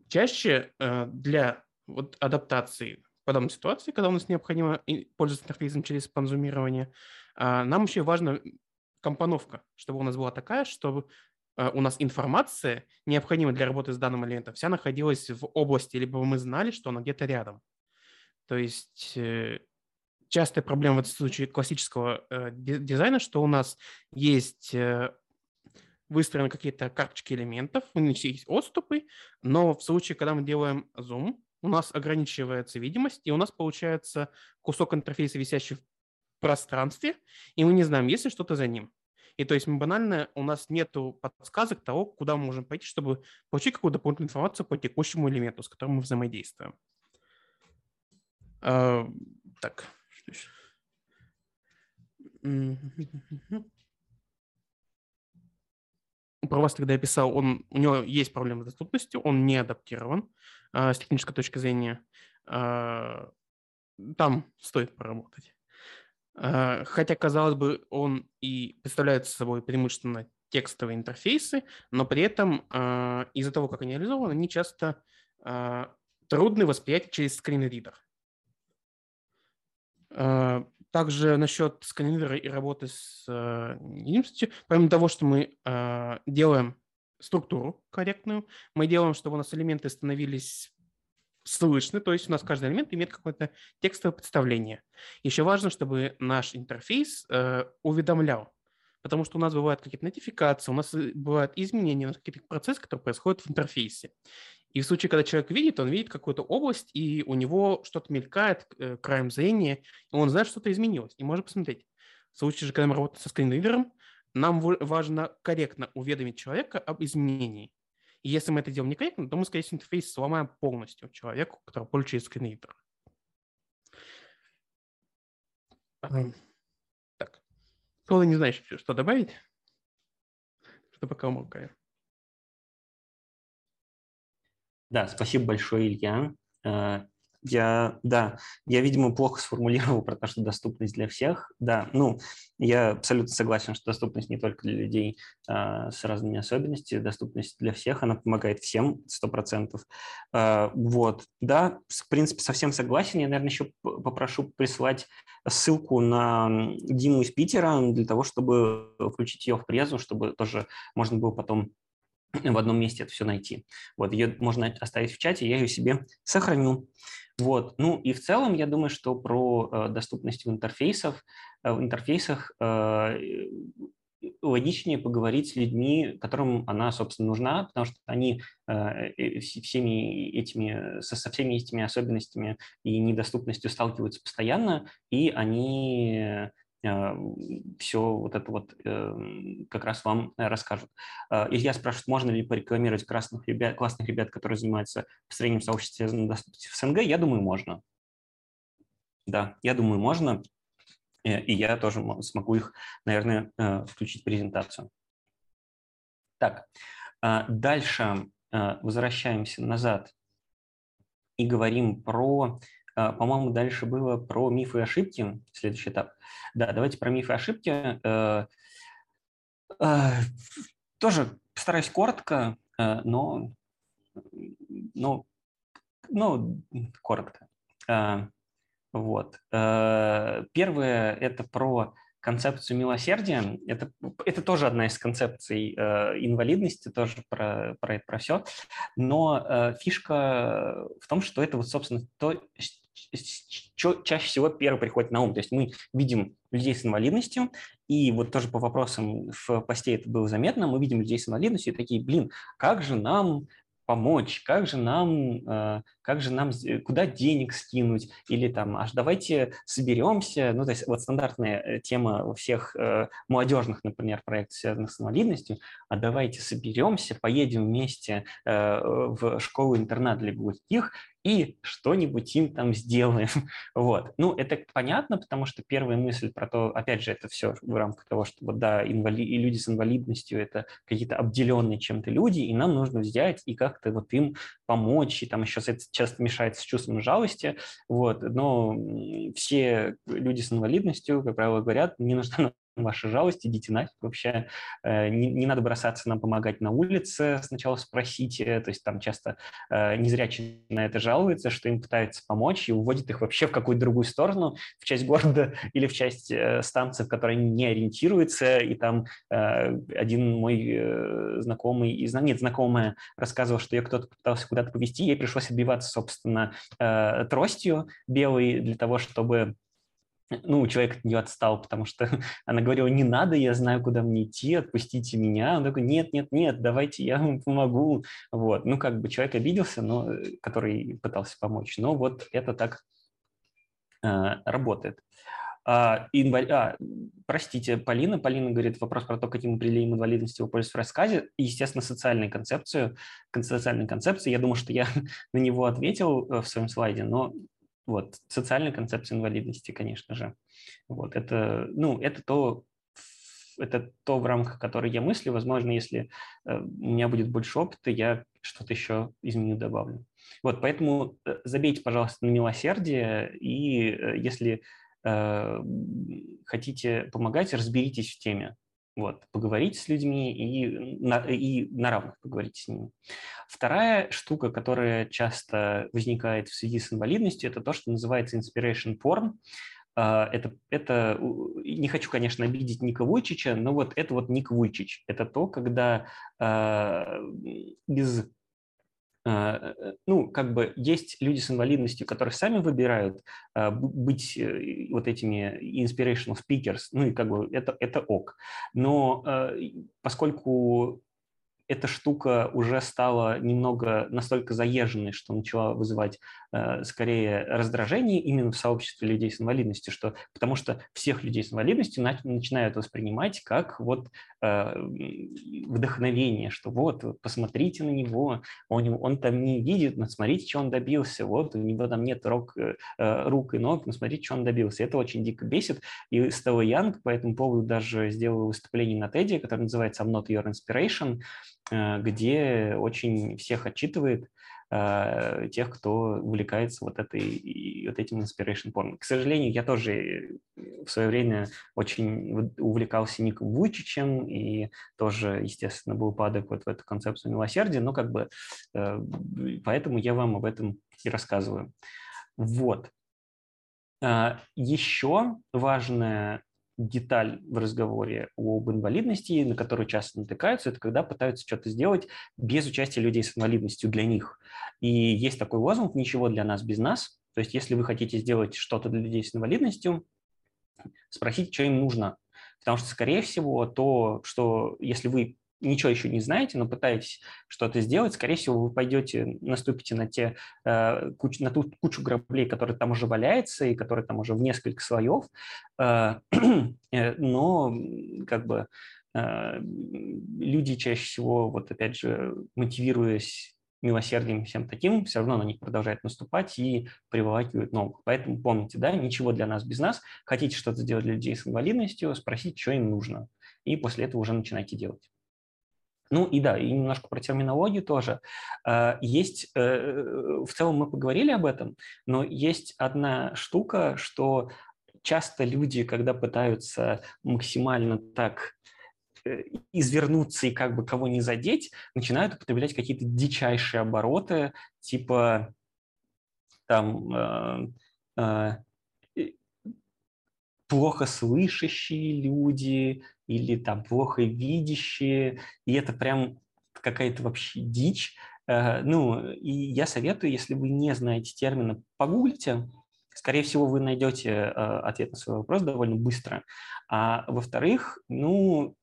чаще а, для вот адаптации подобной ситуации, когда у нас необходимо пользоваться интерфейсом через спанзумирование, а, нам еще важна компоновка, чтобы у нас была такая, чтобы у нас информация, необходимая для работы с данным элементом, вся находилась в области, либо мы знали, что она где-то рядом. То есть э, частая проблема в этом случае классического э, дизайна, что у нас есть э, выстроены какие-то карточки элементов, у них есть отступы, но в случае, когда мы делаем зум, у нас ограничивается видимость, и у нас получается кусок интерфейса, висящий в пространстве, и мы не знаем, есть ли что-то за ним. И то есть мы банально, у нас нет подсказок того, куда мы можем пойти, чтобы получить какую-то дополнительную информацию по текущему элементу, с которым мы взаимодействуем. Uh, так, про вас тогда я писал, он, у него есть проблемы с доступностью, он не адаптирован э, с технической точки зрения. Э, там стоит поработать. Э, хотя, казалось бы, он и представляет собой преимущественно текстовые интерфейсы, но при этом э, из-за того, как они реализованы, они часто э, трудны восприятие через скринридер. Э, также насчет сканера и работы с э, единственностью, помимо того, что мы э, делаем структуру корректную, мы делаем, чтобы у нас элементы становились слышны, то есть у нас каждый элемент имеет какое-то текстовое представление. Еще важно, чтобы наш интерфейс уведомлял, потому что у нас бывают какие-то нотификации, у нас бывают изменения, у нас какие-то процессы, которые происходят в интерфейсе. И в случае, когда человек видит, он видит какую-то область, и у него что-то мелькает э, краем зрения, и он знает, что что-то изменилось, и может посмотреть. В случае же, когда мы работаем со скринридером, нам важно корректно уведомить человека об изменении. И если мы это делаем некорректно, то мы, скорее всего, интерфейс сломаем полностью человеку, который пользуется скринридером. Так. Кто не знаешь, что добавить? Что пока умолкаю. Да, спасибо большое, Илья. Э, я, да, я, видимо, плохо сформулировал про то, что доступность для всех. Да, ну, я абсолютно согласен, что доступность не только для людей а, с разными особенностями, доступность для всех, она помогает всем, сто процентов. А, вот, да, в принципе, совсем согласен. Я, наверное, еще попрошу прислать ссылку на Диму из Питера для того, чтобы включить ее в презу, чтобы тоже можно было потом в одном месте это все найти. Вот, ее можно оставить в чате, я ее себе сохраню. Вот, ну и в целом я думаю, что про э, доступность в интерфейсах, э, в интерфейсах э, логичнее поговорить с людьми, которым она, собственно, нужна, потому что они э, всеми этими, со, со всеми этими особенностями и недоступностью сталкиваются постоянно, и они Э, все вот это вот эм, как раз вам э, расскажут. Э, Илья спрашивает, можно ли порекламировать красных ребят, классных ребят, которые занимаются построением сообщества доступности в СНГ? Я думаю, можно. Да, я думаю, можно. И я тоже смогу их, наверное, включить в презентацию. Так, дальше возвращаемся назад и говорим про а, по-моему, дальше было про мифы и ошибки, следующий этап. Да, давайте про мифы и ошибки. Э, э, тоже постараюсь коротко, э, но, но, но коротко. Вот. Первое – это про концепцию милосердия. Это, это тоже одна из концепций э, инвалидности, тоже про, про это, про все. Но э, фишка в том, что это вот, собственно, то, чаще всего первое приходит на ум. То есть мы видим людей с инвалидностью, и вот тоже по вопросам в посте это было заметно, мы видим людей с инвалидностью и такие, блин, как же нам помочь, как же нам, э, как же нам, куда денег скинуть, или там, аж давайте соберемся, ну, то есть вот стандартная э, тема у всех э, молодежных, например, проектов, связанных с инвалидностью, а давайте соберемся, поедем вместе в школу-интернат для глухих и что-нибудь им там сделаем. Вот. Ну, это понятно, потому что первая мысль про то, опять же, это все в рамках того, что вот, да, инвали... и люди с инвалидностью – это какие-то обделенные чем-то люди, и нам нужно взять и как-то вот им помочь, и там еще это часто мешается с чувством жалости, вот, но все люди с инвалидностью, как правило, говорят, мне нужна ваша жалость, идите нафиг вообще. Э, не, не надо бросаться нам помогать на улице, сначала спросите. То есть там часто э, незрячие на это жалуются, что им пытаются помочь и уводят их вообще в какую-то другую сторону, в часть города или в часть э, станции, в которой они не ориентируются. И там один мой знакомый, нет, знакомая рассказывал, что ее кто-то пытался куда-то повезти, ей пришлось отбиваться, собственно, тростью белой для того, чтобы ну, человек от нее отстал, потому что она говорила, не надо, я знаю, куда мне идти, отпустите меня. Он такой, нет, нет, нет, давайте я вам помогу. Вот, ну, как бы человек обиделся, но, э, который пытался помочь. Но вот это так э, работает. А, инвали... а, простите, Полина. Полина говорит вопрос про то, каким определением инвалидности вы пользуетесь в рассказе. И, естественно, социальную концепцию, социальной концепции. Я думаю, что я на него ответил э, в своем слайде, но вот, социальная концепция инвалидности, конечно же. Вот, это, ну, это то, это то, в рамках которой я мыслю. Возможно, если э, у меня будет больше опыта, я что-то еще изменю, добавлю. Вот, поэтому э, забейте, пожалуйста, на милосердие, и э, если э, хотите помогать, разберитесь в теме. Вот, поговорите с людьми и на, и на равных поговорите с ними. Вторая штука, которая часто возникает в связи с инвалидностью, это то, что называется inspiration porn. А, это, это, не хочу, конечно, обидеть Ника Вуйчича, но вот это вот Ник Вуйчич. Это то, когда э, э, ну, как бы есть люди с инвалидностью, которые сами выбирают а, быть э, вот этими inspirational speakers, ну и как бы это, это ок. Но а, поскольку эта штука уже стала немного настолько заезженной, что начала вызывать э, скорее раздражение именно в сообществе людей с инвалидностью, что, потому что всех людей с инвалидностью на, начинают воспринимать как вот э, вдохновение, что вот, посмотрите на него, он, он там не видит, но смотрите, что он добился, вот, у него там нет рук, э, э, рук и ног, но смотрите, что он добился. Это очень дико бесит, и Стелла Янг по этому поводу даже сделала выступление на TED, которое называется «I'm not your inspiration», где очень всех отчитывает э, тех, кто увлекается вот, этой, вот этим inspiration porn. К сожалению, я тоже в свое время очень увлекался Ником Вучичем и тоже, естественно, был падок вот в эту концепцию милосердия, но как бы э, поэтому я вам об этом и рассказываю. Вот. Еще важная деталь в разговоре об инвалидности, на которую часто натыкаются, это когда пытаются что-то сделать без участия людей с инвалидностью для них. И есть такой лозунг «Ничего для нас без нас». То есть если вы хотите сделать что-то для людей с инвалидностью, спросите, что им нужно. Потому что, скорее всего, то, что если вы ничего еще не знаете, но пытаетесь что-то сделать, скорее всего, вы пойдете, наступите на, те, э, куч, на ту кучу граблей, которые там уже валяется и которые там уже в несколько слоев, э, э, но как бы э, люди чаще всего, вот опять же, мотивируясь милосердием всем таким, все равно на них продолжают наступать и приволакивают новых. Поэтому помните, да, ничего для нас без нас. Хотите что-то сделать для людей с инвалидностью, спросите, что им нужно. И после этого уже начинайте делать. Ну и да, и немножко про терминологию тоже. А, есть, э, в целом мы поговорили об этом, но есть одна штука, что часто люди, когда пытаются максимально так э, извернуться и как бы кого не задеть, начинают употреблять какие-то дичайшие обороты, типа там э, плохо слышащие люди или там плохо видящие, и это прям какая-то вообще дичь. Э, ну, и я советую, если вы не знаете термина, погуглите, скорее всего, вы найдете э, ответ на свой вопрос довольно быстро. А во-вторых, ну,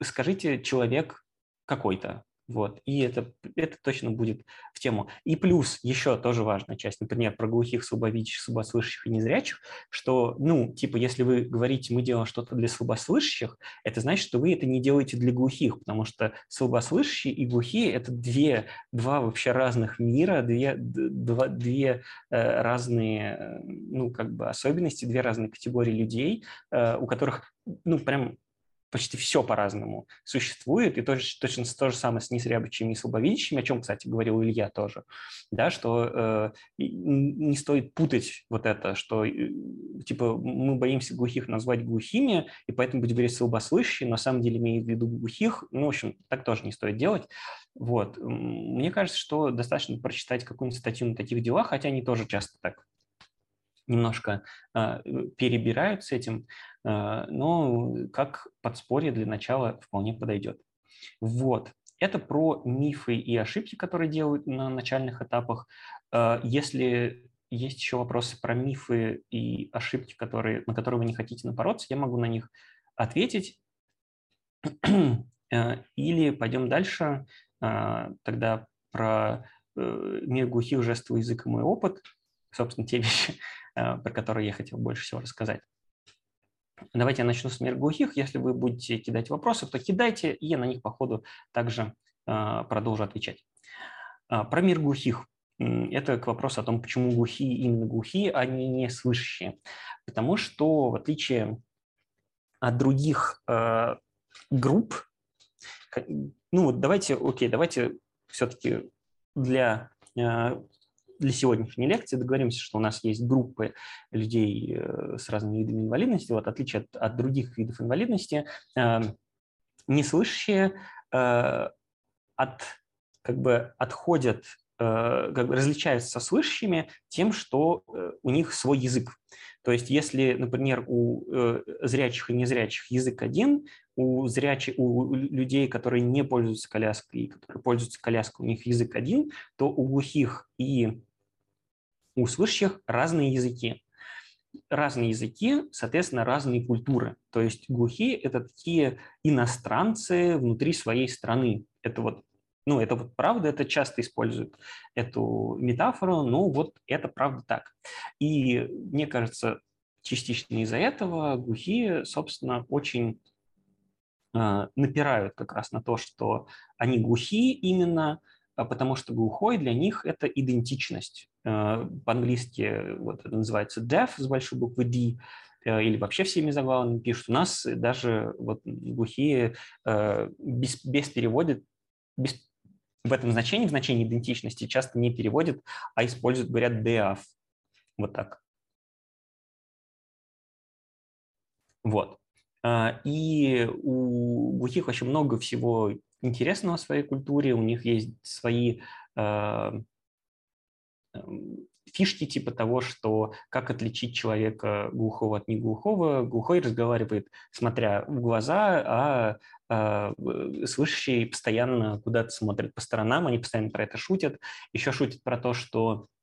скажите человек какой-то, вот. И это, это точно будет в тему. И плюс еще тоже важная часть, например, про глухих, слабовидящих, слабослышащих и незрячих, что, ну, типа, если вы говорите, мы делаем что-то для слабослышащих, это значит, что вы это не делаете для глухих, потому что слабослышащие и глухие – это две, два вообще разных мира, две, два, две э, разные, э, ну, как бы особенности, две разные категории людей, э, у которых, ну, прям почти все по-разному существует, и тоже, точно то же самое с незрябочими и слабовидящими, о чем, кстати, говорил Илья тоже, да, что э, не стоит путать вот это, что э, типа мы боимся глухих назвать глухими, и поэтому будем говорить слабослышащие, на самом деле имеет в виду глухих, ну, в общем, так тоже не стоит делать. Вот. Мне кажется, что достаточно прочитать какую-нибудь статью на таких делах, хотя они тоже часто так немножко э, перебирают с этим, э, но как подспорье для начала вполне подойдет. Вот. Это про мифы и ошибки, которые делают на начальных этапах. Э, если есть еще вопросы про мифы и ошибки, которые, на которые вы не хотите напороться, я могу на них ответить. Или пойдем дальше, тогда про мир глухих, жестовый язык и мой опыт, собственно, те вещи, Э, про которые я хотел больше всего рассказать. Давайте я начну с мир глухих. Если вы будете кидать вопросы, то кидайте, и я на них по ходу также э, продолжу отвечать. Э, про мир глухих. Это к вопросу о том, почему глухие именно глухие, а не не слышащие. Потому что, в отличие от других э, групп, ну вот давайте, окей, давайте все-таки для, э, для сегодняшней лекции договоримся, что у нас есть группы людей э, с разными видами инвалидности. Вот отличие от, от других видов инвалидности, э, неслышащие э, от, как бы отходят Э, как бы различаются со слышащими тем, что у них свой язык. То есть если, например, у зрячих и незрячих язык один, у, зрячих, у людей, которые не пользуются коляской и которые пользуются коляской, у них язык один, то у глухих и у слышащих разные языки. Разные языки, соответственно, разные культуры. То есть глухие – это такие иностранцы внутри своей страны. Это вот ну, это вот правда, это часто используют эту метафору, но вот это правда так. И мне кажется, частично из-за этого глухие, собственно, очень э, напирают как раз на то, что они глухие именно, а потому что глухой для них это идентичность. Э, по-английски вот это называется deaf с большой буквы D, э, или вообще всеми заглавными пишут. У нас даже вот глухие э, без, без перевода, без в этом значении, в значении идентичности часто не переводят, а используют, говорят deaf. Вот так. Вот. И у глухих очень много всего интересного в своей культуре, у них есть свои фишки типа того, что как отличить человека глухого от неглухого. Глухой разговаривает, смотря в глаза, а а, слышащие постоянно куда-то смотрят по сторонам, они постоянно про это шутят. Еще шутят про то, что э,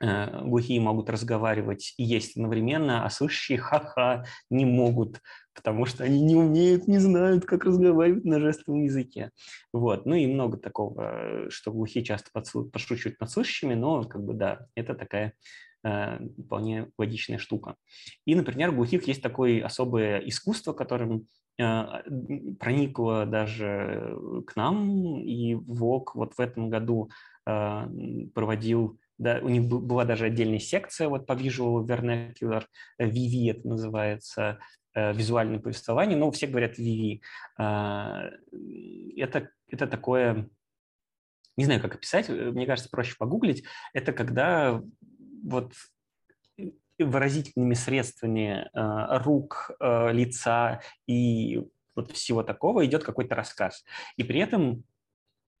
глухие могут разговаривать и есть одновременно, а слышащие ха-ха не могут, потому что они не умеют, не знают, как разговаривать на жестовом языке. Вот. Ну и много такого, что глухие часто подшучивают над слышащими, но как бы да, это такая э, вполне логичная штука. И, например, у глухих есть такое особое искусство, которым а, проникло даже к нам, и ВОК вот в этом году а, проводил, да, у них была даже отдельная секция вот по Visual Vernacular, VV это называется, э, визуальное повествование, но все говорят VV. А, это, это такое, не знаю, как описать, мне кажется, проще погуглить, это когда вот выразительными средствами э, рук, э, лица и вот всего такого идет какой-то рассказ. И при этом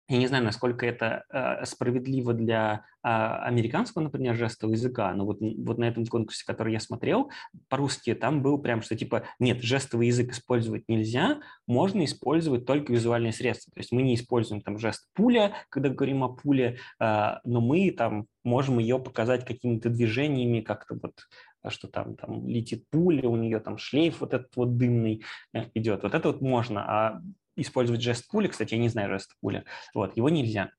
я не знаю, насколько это э, справедливо для э, американского, например, жестового языка, но вот, вот на этом конкурсе, который я смотрел, по-русски там был прям, что типа, нет, жестовый язык использовать нельзя, можно использовать только визуальные средства. То есть мы не используем там жест пуля, когда говорим о пуле, э, но мы там можем ее показать какими-то движениями, как-то вот что там, там летит пуля, у нее там шлейф вот этот вот дымный э, идет. Вот это вот можно, а использовать жест пули, кстати, я не знаю жест пули, вот, его нельзя.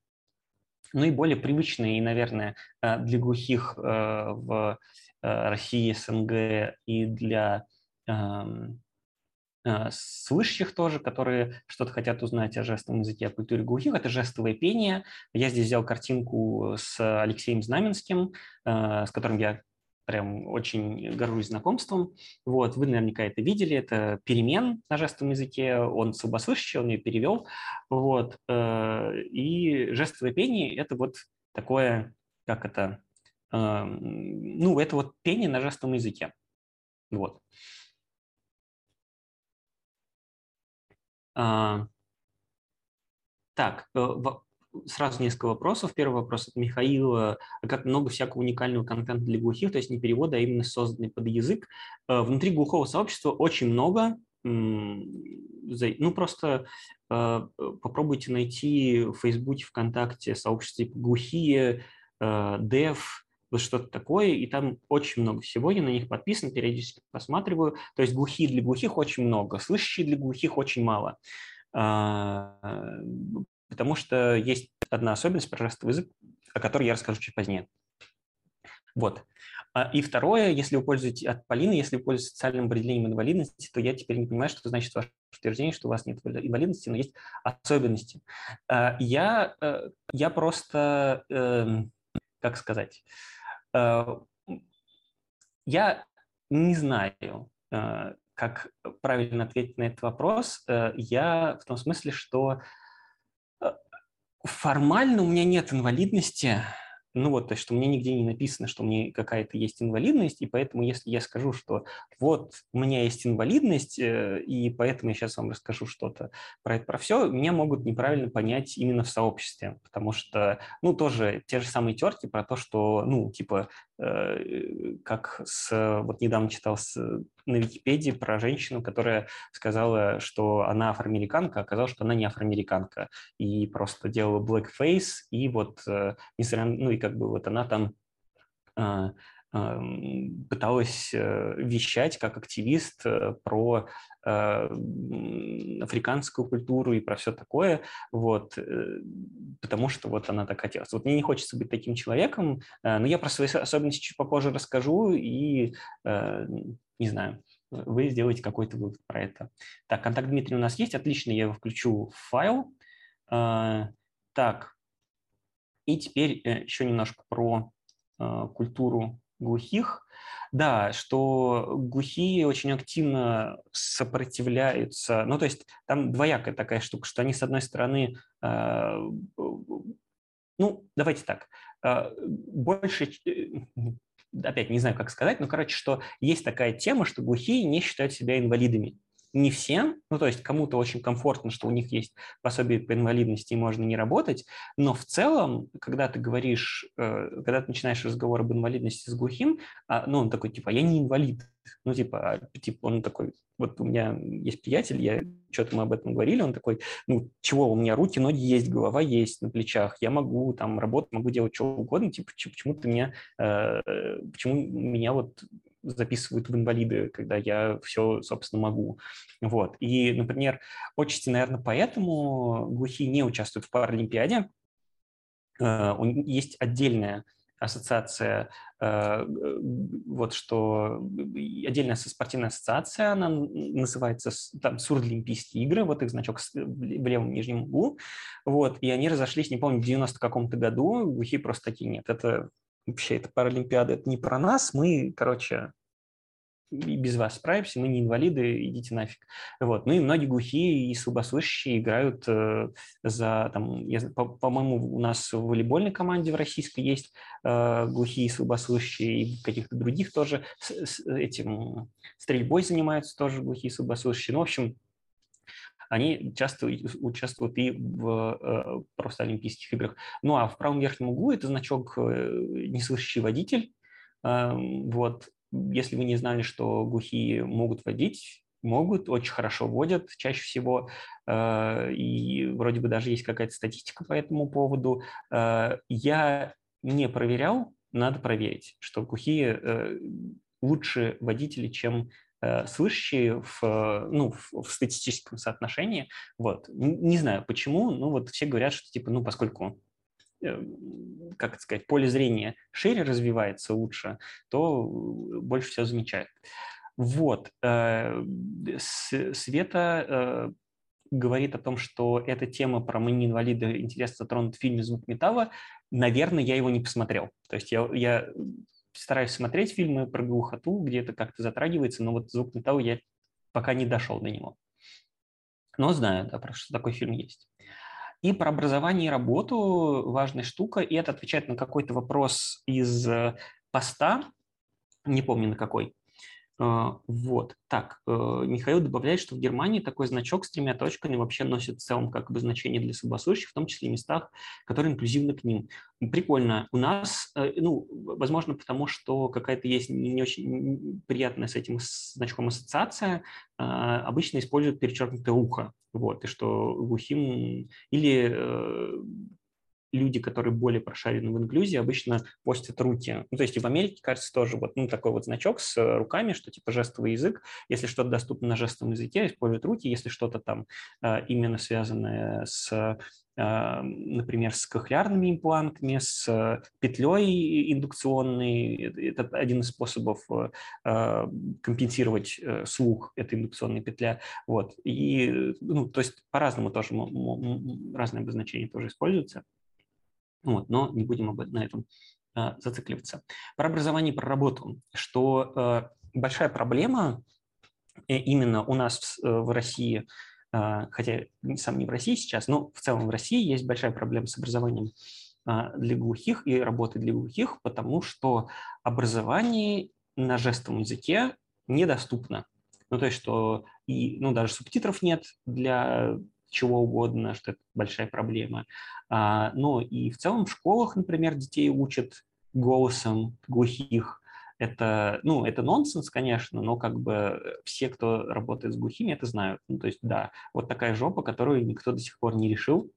Ну и более привычные, и, наверное, э, для глухих э, в э, России, СНГ и для эм, слышащих тоже, которые что-то хотят узнать о жестовом языке, о культуре глухих, это жестовое пение. Я здесь взял картинку с Алексеем Знаменским, с которым я прям очень горжусь знакомством. Вот, вы наверняка это видели, это перемен на жестовом языке, он слабослышащий, он ее перевел. Вот, э, и жестовое пение – это вот такое, как это, эм, ну, это вот пение на жестовом языке. Вот. А, так, э, сразу несколько вопросов. Первый вопрос от Михаила. Как много всякого уникального контента для глухих, то есть не перевода, а именно созданный под язык. Э, внутри глухого сообщества очень много. Ну, просто э, попробуйте найти в Фейсбуке, ВКонтакте сообщество типа глухие, э, вот что-то такое, и там очень много всего, я на них подписан, периодически посматриваю. То есть глухие для глухих очень много, слышащие для глухих очень мало потому что есть одна особенность про жестовый язык, о которой я расскажу чуть позднее. Вот. А, и второе, если вы пользуетесь от Полины, если вы пользуетесь социальным определением инвалидности, то я теперь не понимаю, что значит ваше утверждение, что у вас нет инвалидности, но есть особенности. А, я, э, я просто, эм, как сказать, э, я не знаю, э, как правильно ответить на этот вопрос, я в том смысле, что формально у меня нет инвалидности, ну вот, то есть, что мне нигде не написано, что меня какая-то есть инвалидность, и поэтому, если я скажу, что вот у меня есть инвалидность, э, и поэтому я сейчас вам расскажу что-то про это, про все, меня могут неправильно понять именно в сообществе, потому что, ну, тоже те же самые терки про то, что, ну, типа, как с, вот недавно читал с, на Википедии про женщину, которая сказала, что она афроамериканка, а оказалось, что она не афроамериканка, и просто делала blackface, и вот, э, несмотря, ну, и как бы вот она там а, пыталась э, вещать как активист э, про э, африканскую культуру и про все такое, вот, потому что вот она так хотела. Вот мне не хочется быть таким человеком, но я про свои особенности чуть попозже расскажу и, не знаю, вы сделаете какой-то вывод про это. Так, контакт Дмитрия у нас есть, отлично, я его включу в файл. Так, и теперь еще немножко про культуру глухих. Да, что глухие очень активно сопротивляются. Ну, то есть там двоякая такая штука, что они, с одной стороны, э, ну, давайте так, э, больше, э, опять не знаю, как сказать, но, короче, что есть такая тема, что глухие не считают себя инвалидами не всем, ну то есть кому-то очень комфортно, что у них есть пособие по инвалидности и можно не работать, но в целом, когда ты говоришь, э, когда ты начинаешь разговор об инвалидности с глухим, а, ну он такой типа, я не инвалид, ну типа, а, типа он такой, вот у меня есть приятель, я что-то мы об этом говорили, он такой, ну чего, у меня руки, ноги есть, голова есть на плечах, я могу там работать, могу делать что угодно, типа почему ты меня, э, почему меня вот записывают в инвалиды, когда я все, собственно, могу. Вот. И, например, отчасти, наверное, поэтому глухие не участвуют в Паралимпиаде. Э, есть отдельная ассоциация, э, вот что отдельная спортивная ассоциация, она называется там Сурдлимпийские игры, вот их значок в левом нижнем углу, вот, и они разошлись, не помню, в 90 каком-то году, глухие просто такие, нет, это вообще это Паралимпиада, это не про нас, мы, короче, и без вас справимся, мы не инвалиды, идите нафиг. Вот. Ну и многие глухие и слабослышащие играют э, за, там, я, по, по-моему, у нас в волейбольной команде в российской есть э, глухие и слабослышащие, и каких-то других тоже с, с этим стрельбой занимаются тоже глухие и слабослышащие. Ну, в общем, они часто участвуют и в э, просто Олимпийских играх. Ну а в правом верхнем углу это значок э, «Неслышащий водитель». Э, вот. Если вы не знали, что глухие могут водить, могут, очень хорошо водят чаще всего, э, и вроде бы даже есть какая-то статистика по этому поводу. Я не проверял, надо проверить, что глухие лучше водители, чем слышащие в, ну, в, статистическом соотношении. Вот. Не знаю почему, но вот все говорят, что типа, ну, поскольку э, как это сказать, поле зрения шире развивается лучше, то больше всего замечают. Вот. Э, Света говорит о том, что эта тема про мы инвалиды интересно затронут в фильме «Звук металла». Наверное, я его не посмотрел. То есть я, я стараюсь смотреть фильмы про глухоту, где это как-то затрагивается, но вот «Звук металла» я пока не дошел до него. Но знаю, да, про что такой фильм есть. И про образование и работу важная штука, и это отвечает на какой-то вопрос из э, поста, не помню на какой, вот, так, э, Михаил добавляет, что в Германии такой значок с тремя точками вообще носит в целом как бы значение для слабослышащих, в том числе местах, которые инклюзивны к ним. Прикольно. У нас, э, ну, возможно, потому что какая-то есть не очень приятная с этим значком ассоциация, а, обычно используют перечеркнутое ухо, вот, и что глухим или э, люди, которые более прошарены в инклюзии, обычно постят руки. Ну, то есть и в Америке, кажется, тоже вот ну, такой вот значок с руками, что типа жестовый язык. Если что-то доступно на жестовом языке, используют руки. Если что-то там э, именно связанное с э, например, с кохлеарными имплантами, с петлей индукционной. Это один из способов э, компенсировать слух, это индукционная петля. Вот. И, ну, то есть по-разному тоже, разные обозначения тоже используются. Вот, но не будем об, на этом а, зацикливаться. Про образование и про работу, что а, большая проблема именно у нас в России, хотя сам не в России сейчас, но в целом в России есть большая проблема с образованием для глухих и работы для глухих, потому что образование на жестовом языке недоступно. Ну, то есть, что и, ну, даже субтитров нет для чего угодно, что это большая проблема. А, но и в целом в школах, например, детей учат голосом глухих. Это, ну, это нонсенс, конечно, но как бы все, кто работает с глухими, это знают. Ну, то есть, да, вот такая жопа, которую никто до сих пор не решил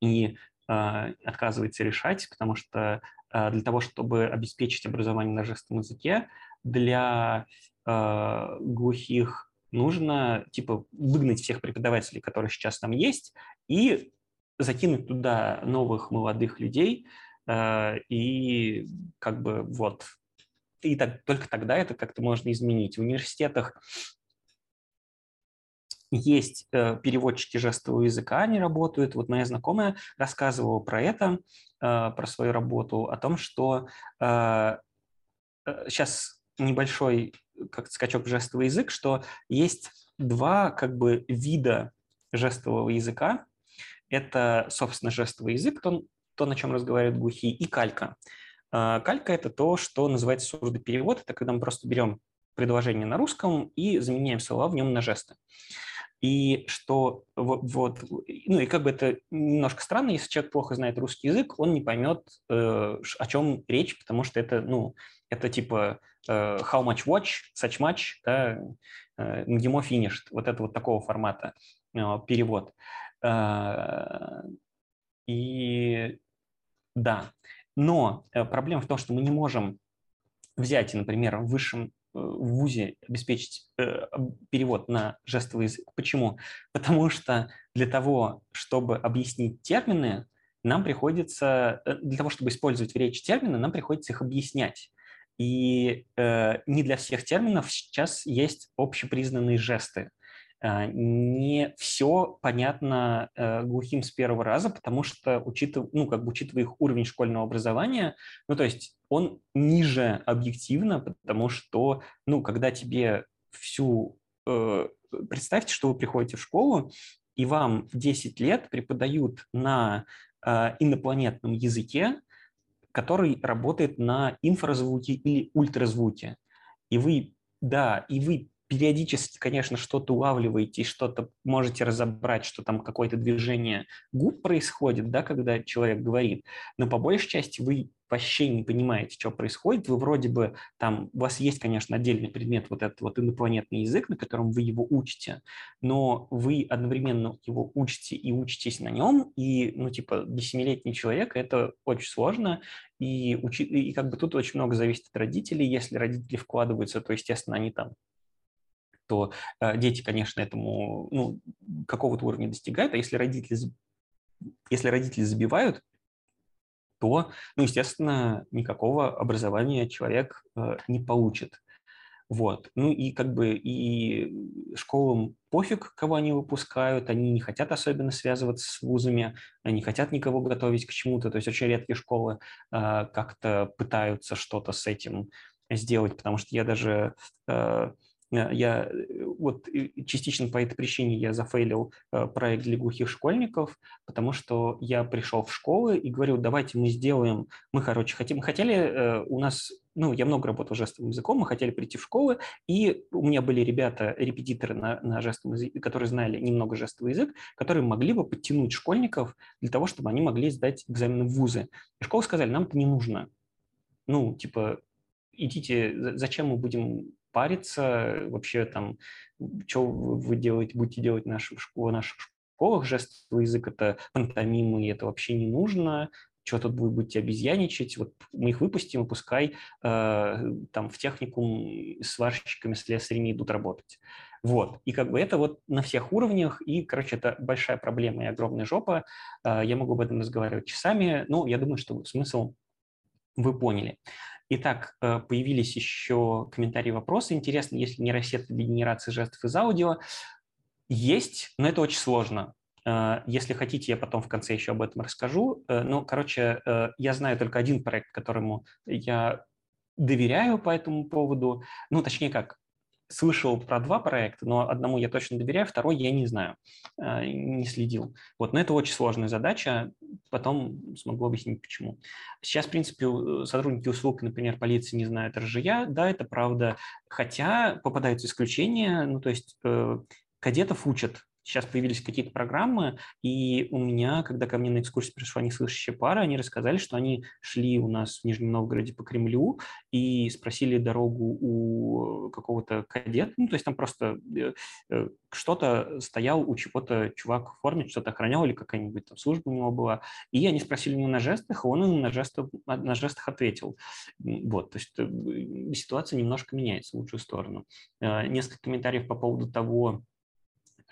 и э, отказывается решать, потому что э, для того, чтобы обеспечить образование на жестовом языке, для э, глухих нужно типа выгнать всех преподавателей, которые сейчас там есть, и закинуть туда новых молодых людей, э, и как бы вот и так, только тогда это как-то можно изменить. В университетах есть э, переводчики жестового языка, они работают. Вот моя знакомая рассказывала про это, э, про свою работу, о том, что сейчас небольшой как скачок в жестовый язык, что есть два как бы вида жестового языка. Это, собственно, жестовый язык, то, то на чем разговаривают глухие, и калька. А, калька – это то, что называется сурдоперевод. Это когда мы просто берем предложение на русском и заменяем слова в нем на жесты. И что вот, ну и как бы это немножко странно, если человек плохо знает русский язык, он не поймет, э, о чем речь, потому что это, ну, это типа э, how much watch, such much, да, э, demo finished, вот это вот такого формата э, перевод. И да, но проблема в том, что мы не можем взять, например, в высшем в ВУЗе обеспечить перевод на жестовый язык. Почему? Потому что для того, чтобы объяснить термины, нам приходится, для того, чтобы использовать в речи термины, нам приходится их объяснять. И э, не для всех терминов сейчас есть общепризнанные жесты. Э, не все понятно э, глухим с первого раза, потому что, учитывая, ну, как бы учитывая их уровень школьного образования, ну, то есть он ниже объективно, потому что, ну, когда тебе всю... Э, представьте, что вы приходите в школу, и вам 10 лет преподают на э, инопланетном языке, который работает на инфразвуке или ультразвуке. И вы, да, и вы периодически, конечно, что-то улавливаете, что-то можете разобрать, что там какое-то движение губ происходит, да, когда человек говорит, но по большей части вы вообще не понимаете, что происходит, вы вроде бы там, у вас есть, конечно, отдельный предмет, вот этот вот инопланетный язык, на котором вы его учите, но вы одновременно его учите и учитесь на нем, и, ну, типа, для семилетний человек это очень сложно, и, учи, и как бы тут очень много зависит от родителей, если родители вкладываются, то, естественно, они там то э, дети, конечно, этому ну, какого-то уровня достигают, а если родители, если родители забивают, то, ну, естественно, никакого образования человек э, не получит. Вот. Ну и как бы и школам пофиг, кого они выпускают, они не хотят особенно связываться с вузами, они хотят никого готовить к чему-то. То есть очень редкие школы э, как-то пытаются что-то с этим сделать, потому что я даже Э, я э, вот частично по этой причине я зафейлил э, проект для глухих школьников, потому что я пришел в школы и говорил, давайте мы сделаем, мы, короче, хотим, хотели, у нас, ну, я много работал жестовым языком, мы хотели прийти в школы, и у меня были ребята, репетиторы на, на жестовом языке, которые знали немного жестовый язык, которые могли бы подтянуть школьников для того, чтобы они могли сдать экзамены в вузы. И школы сказали, нам это не нужно. Ну, типа, идите, зачем мы будем париться, вообще там, что вы делаете, будете делать в наших, в наших школах, жестовый язык – это пантомимы, это вообще не нужно, что тут вы будете обезьяничать, вот мы их выпустим, пускай э, там в техникум сварщиками, слесарями идут работать. Вот. И как бы это вот на всех уровнях, и, короче, это большая проблема и огромная жопа. Э, я могу об этом разговаривать часами, но я думаю, что смысл вы поняли. Итак, э, появились еще комментарии, вопросы. Интересно, если нейросети для генерации жестов из аудио есть, но это очень сложно. Э, если хотите, я потом в конце еще об этом расскажу. Э, ну, короче, я знаю только один проект, которому я доверяю по этому поводу. Ну, точнее как, слышал про два проекта, но одному я точно доверяю, второй я не знаю, э, не следил. Вот, но это очень сложная задача, потом смогу объяснить, почему. Сейчас, в принципе, сотрудники услуг, например, полиции не знают РЖЯ, да, это правда, хотя попадаются исключения, ну, то есть э, кадетов учат сейчас появились какие-то программы, и у меня, когда ко мне на экскурсию пришла неслышащая пара, они рассказали, что они шли у нас в Нижнем Новгороде по Кремлю и спросили дорогу у какого-то кадета, ну, то есть там просто э, э, что-то стоял у чего-то чувак в форме, что-то охранял или какая-нибудь там служба у него была, и они спросили ему на жестах, и он им на жестах, на жестах ответил. Вот, то есть э, ситуация немножко меняется в лучшую сторону. Несколько комментариев по поводу того,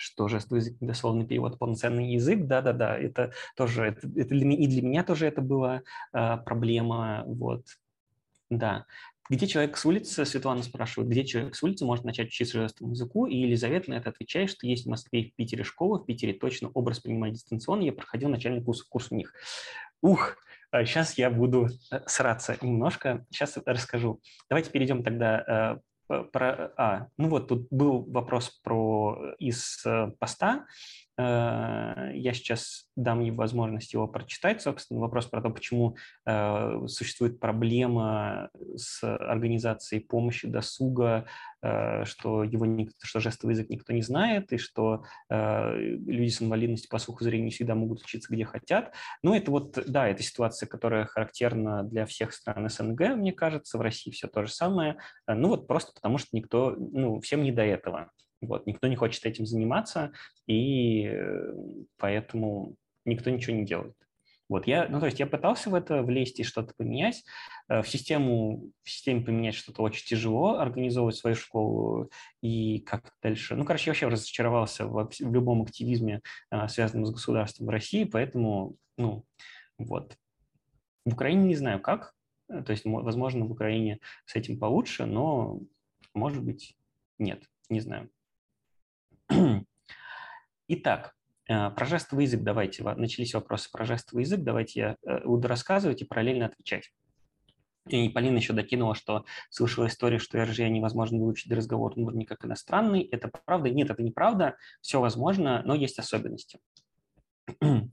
что жестовый язык недословный перевод полноценный язык, да-да-да, это тоже, это, это для, и для меня тоже это была э, проблема, вот, да. Где человек с улицы, Светлана спрашивает, где человек с улицы может начать учиться жестовому языку, и Елизавета на это отвечает, что есть в Москве и в Питере школы, в Питере точно образ принимать дистанционно, я проходил начальный курс, курс у них. Ух, сейчас а я буду э, сраться немножко, сейчас расскажу. Давайте перейдем тогда э, про, а, ну вот тут был вопрос про э, из э, поста. Э, я сейчас дам ей возможность его прочитать, собственно, вопрос про то, почему э, существует проблема с организацией помощи досуга, э, что его что жестовый язык никто не знает, и что люди с инвалидностью по слуху зрения не всегда могут учиться где хотят. Ну, это вот, да, это ситуация, которая характерна для всех стран СНГ, мне кажется, в России все то же самое. Ну, вот просто потому, что никто, ну, всем не до этого. Вот, никто не хочет этим заниматься, и э, поэтому никто ничего не делает. Вот я, ну, то есть я пытался в это влезть и что-то поменять. Э, в систему, в системе поменять что-то очень тяжело, организовывать свою школу и как дальше. Ну, короче, я вообще разочаровался в, в любом активизме, э, связанном с государством в России, поэтому, ну, вот. В Украине не знаю как, то есть, возможно, в Украине с этим получше, но, может быть, нет, не знаю. Итак, э, про жестовый язык давайте. Начались вопросы про жестовый язык. Давайте я э, буду рассказывать и параллельно отвечать. И Полина еще докинула, что слышала историю, что РЖ невозможно выучить разговор не как иностранный. Это правда? Нет, это неправда. Все возможно, но есть особенности.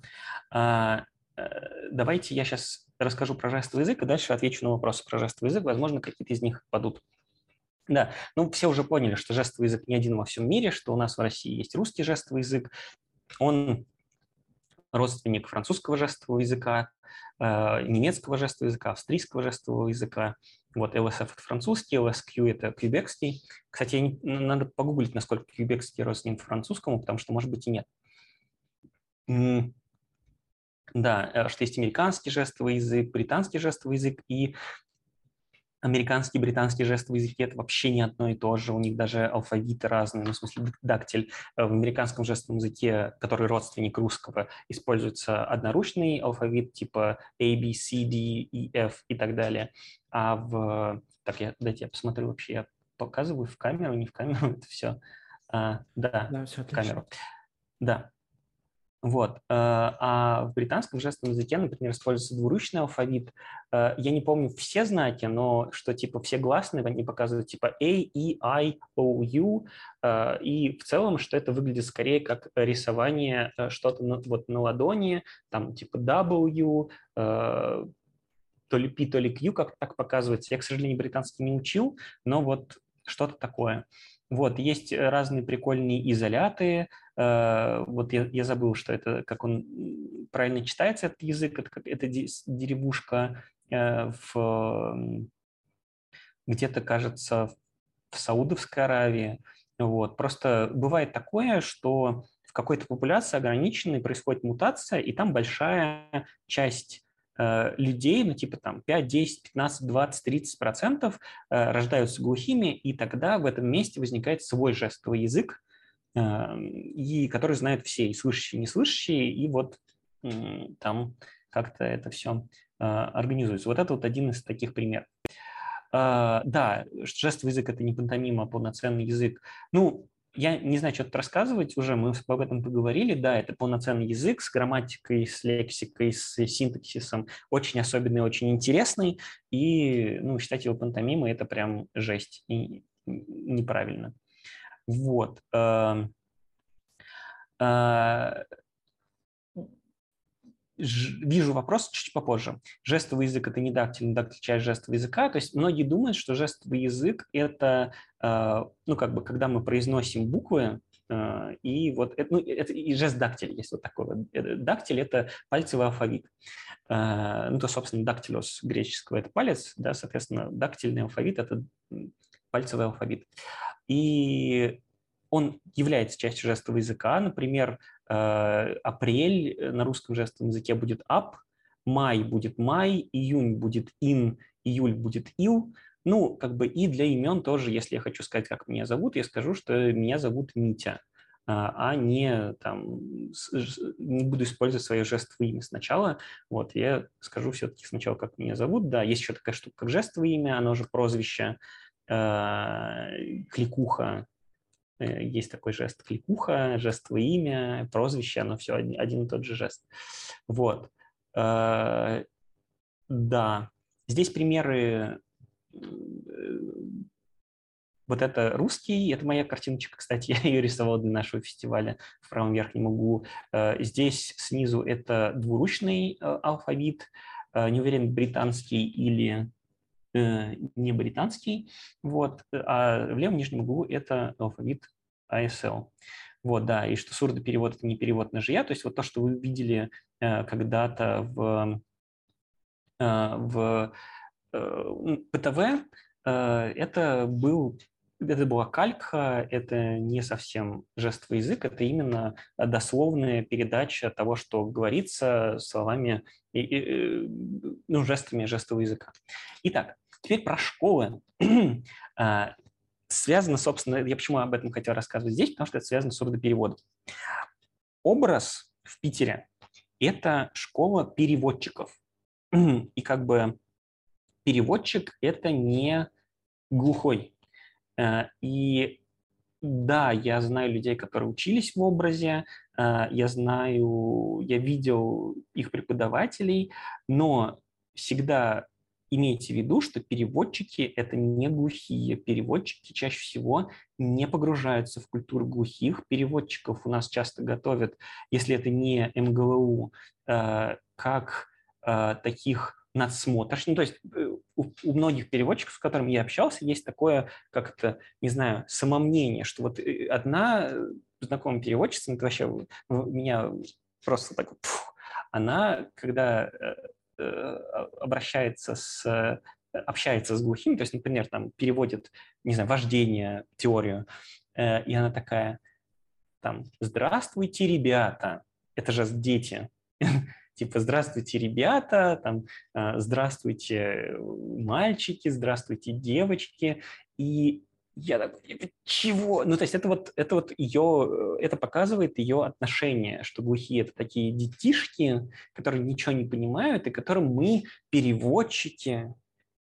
А, э, давайте я сейчас расскажу про жестовый язык, и дальше отвечу на вопросы про жестовый язык. Возможно, какие-то из них падут. Да, ну все уже поняли, что жестовый язык не один во всем мире, что у нас в России есть русский жестовый язык. Он родственник французского жестового языка, э, немецкого жестового языка, австрийского жестового языка. Вот LSF – это французский, LSQ – это квебекский. Кстати, не, надо погуглить, насколько квебекский родственник французскому, потому что, может быть, и нет. Да, э, что есть американский жестовый язык, британский жестовый язык и американский и британский жестовый языки – это вообще не одно и то же, у них даже алфавиты разные, ну, в смысле дактиль. Э, в американском жестовом языке, который родственник русского, используется одноручный алфавит типа A, B, C, D, E, F и так далее. А в… Так, я, дайте я посмотрю вообще, я показываю в камеру, не в камеру, это все. А, да, да все в камеру. Да, вот. Э, а в британском жестовом языке, например, используется двуручный алфавит. Э, я не помню все знаки, но что типа все гласные они показывают типа A, E, I, O, U. Э, и в целом, что это выглядит скорее как рисование что-то на, вот на ладони, там типа W, то ли P, то ли Q, как так показывается. Я, к сожалению, британский не учил, но вот что-то такое. Вот, есть разные прикольные изоляты. Э, вот я, я забыл, что это, как он правильно читается, этот язык, это, это деревушка э, в где-то, кажется, в Саудовской Аравии. Вот. Просто бывает такое, что в какой-то популяции ограниченной происходит мутация, и там большая часть Э, людей, ну типа там 5, 10, 15, 20, 30 процентов э, рождаются глухими, и тогда в этом месте возникает свой жестовый язык, и который знают все, и слышащие, и неслышащие, и вот там как-то это все организуется. Вот это вот один из таких примеров. Да, жестовый язык – это не пантомима, а полноценный язык. Ну, я не знаю, что тут рассказывать уже, мы об этом поговорили, да, это полноценный язык с грамматикой, с лексикой, с синтаксисом, очень особенный, очень интересный, и, ну, считать его пантомимой – это прям жесть. И неправильно. Вот. Эм, э, вижу вопрос чуть попозже. Жестовый язык – это не дактиль, не дактиль – часть жестового языка. То есть многие думают, что жестовый язык – это, э, ну, как бы, когда мы произносим буквы, э, и вот это, ну, это и жест дактиль есть вот такой вот. Дактиль – это пальцевый алфавит. Ну, то, собственно, дактилос греческого – это палец, да, соответственно, дактильный алфавит – это пальцевый алфавит. И он является частью жестового языка. Например, Э, апрель э, на русском жестовом языке будет up, май будет май, июнь будет in, июль будет ил. Ну, как бы и для имен тоже, если я хочу сказать, как меня зовут, я скажу, что меня зовут Митя, а, а не там не буду использовать свое жестовое имя сначала. Вот, я скажу все-таки сначала, как меня зовут. Да, есть еще такая штука, как жестовое имя, оно же прозвище, кликуха, Э, есть такой жест кликуха, жестовое имя, прозвище, оно все один, один и тот же жест. Вот. Э, да. Здесь примеры э, вот это русский, это моя картиночка, кстати, я ее рисовал для нашего фестиваля в правом верхнем углу. Здесь снизу это двуручный алфавит, не уверен, британский или не британский, вот, а в левом нижнем углу это алфавит ASL. Вот, да, и что сурдоперевод – это не перевод на жия, то есть вот то, что вы видели э, когда-то в, э, в э, ПТВ, э, это был это была калька, это не совсем жестовый язык, это именно дословная передача того, что говорится словами, ну, жестами жестового языка. Итак, теперь про школы. А, связано, собственно, я почему об этом хотел рассказывать здесь, потому что это связано с сурдопереводом. Образ в Питере – это школа переводчиков. И как бы переводчик – это не глухой. Э, и да, я знаю людей, которые учились в образе, э, я знаю, я видел их преподавателей, но всегда имейте в виду, что переводчики – это не глухие. Переводчики чаще всего не погружаются в культуру глухих. Переводчиков у нас часто готовят, если это не МГЛУ, э, как э, таких надсмотрщиков. Ну, то есть э, у, многих переводчиков, с которыми я общался, есть такое, как это, не знаю, самомнение, что вот одна знакомая переводчица, это вообще меня просто так, фу, она, когда обращается с э, общается с глухими, то есть, например, там переводит, не знаю, вождение, теорию, э, и она такая, там, здравствуйте, ребята, это же дети, типа, здравствуйте, ребята, там, здравствуйте, мальчики, здравствуйте, девочки, и я такой, чего? Ну, то есть это вот, это вот ее, это показывает ее отношение, что глухие – это такие детишки, которые ничего не понимают, и которым мы, переводчики,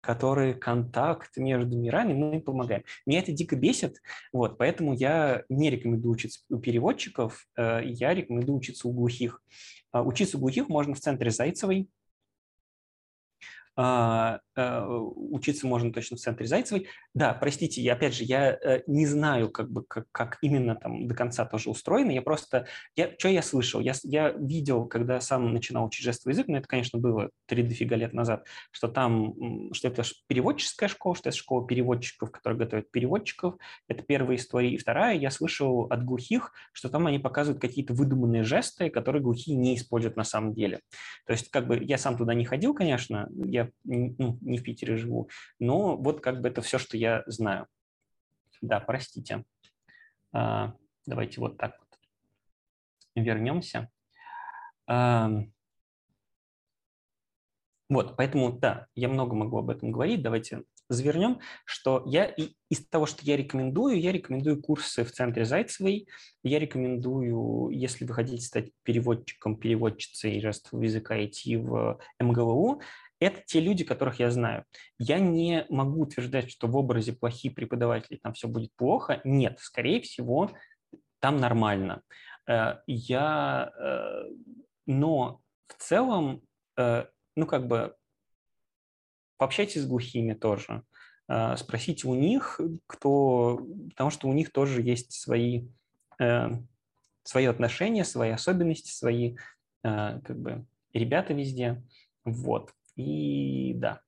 которые контакт между мирами, мы им помогаем. Меня это дико бесит, вот, поэтому я не рекомендую учиться у переводчиков, э, я рекомендую учиться у глухих. А, учиться у глухих можно в центре Зайцевой, а, э, учиться можно точно в центре Зайцевой. Да, простите, я, опять же, я э, не знаю, как бы, как, как именно там до конца тоже устроено. Я просто, я, что я слышал? Я, я видел, когда сам начинал учить жестовый язык, но это, конечно, было три дофига лет назад, что там, что это переводческая школа, что это школа переводчиков, которые готовят переводчиков. Это первая история. И вторая, я слышал от глухих, что там они показывают какие-то выдуманные жесты, которые глухие не используют на самом деле. То есть, как бы, я сам туда не ходил, конечно, я ну, не в Питере живу, но вот как бы это все, что я знаю. Да, простите. А, давайте вот так вот вернемся. А, вот, поэтому, да, я много могу об этом говорить. Давайте завернем, что я и из того, что я рекомендую, я рекомендую курсы в центре Зайцевой, я рекомендую, если вы хотите стать переводчиком, переводчицей жестового языка, идти в МГЛУ, это те люди, которых я знаю. Я не могу утверждать, что в образе плохие преподаватели, там все будет плохо. Нет, скорее всего, там нормально. Э, я, э, но в целом, э, ну как бы, пообщайтесь с глухими тоже. спросите у них, кто, потому что у них тоже есть свои, свои отношения, свои особенности, свои как бы ребята везде. Вот. И да.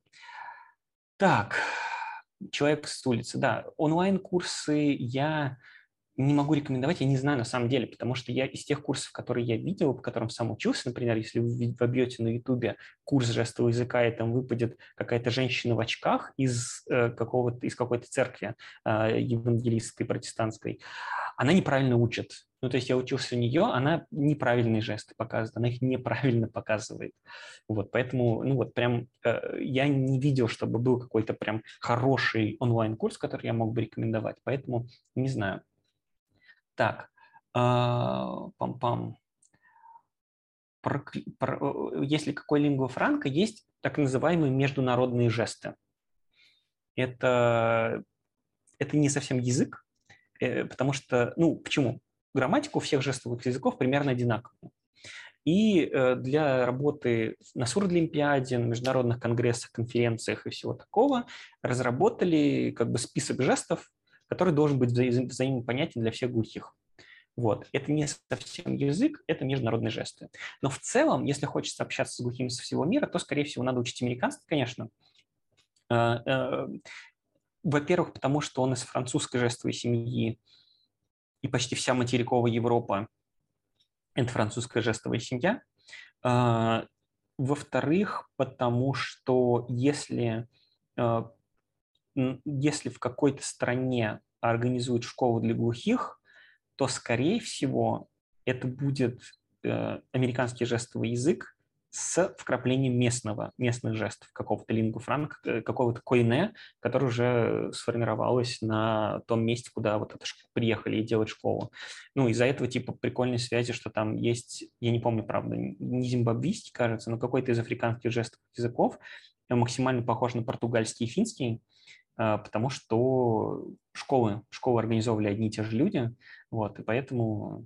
Так, человек с улицы, да. Онлайн-курсы я не могу рекомендовать, я не знаю на самом деле, потому что я из тех курсов, которые я видел, по которым сам учился, например, если вы вобьете на Ютубе курс жестового языка, и там выпадет какая-то женщина в очках из, э, какого-то, из какой-то церкви э, евангелистской, протестантской, она неправильно учит. Ну, то есть я учился у нее, она неправильные жесты показывает, она их неправильно показывает. Вот, поэтому, ну вот прям э, я не видел, чтобы был какой-то прям хороший онлайн-курс, который я мог бы рекомендовать, поэтому не знаю. Так, а, пам-пам. Про, про, если какой лингва франка, есть так называемые международные жесты. Это, это не совсем язык, э, потому что, ну, почему? Грамматика у всех жестовых языков примерно одинаковая. И э, для работы на Сурдлимпиаде, на международных конгрессах, конференциях и всего такого разработали как бы список жестов, который должен быть вза- взаимопонятен для всех глухих. Вот. Это не совсем язык, это международные жесты. Но в целом, если хочется общаться с глухими со всего мира, то, скорее всего, надо учить американский, конечно. Э, э, во-первых, потому что он из французской жестовой семьи, и почти вся материковая Европа – это французская жестовая семья. Э, во-вторых, потому что если если в какой-то стране организуют школу для глухих, то, скорее всего, это будет э, американский жестовый язык с вкраплением местного, местных жестов, какого-то лингу франк, э, какого-то коине, который уже сформировалось на том месте, куда вот это приехали и делать школу. Ну, из-за этого типа прикольной связи, что там есть, я не помню, правда, не зимбабвийский, кажется, но какой-то из африканских жестовых языков, э, максимально похож на португальский и финский, а, потому что школы, школы организовывали одни и те же люди, вот, и поэтому э,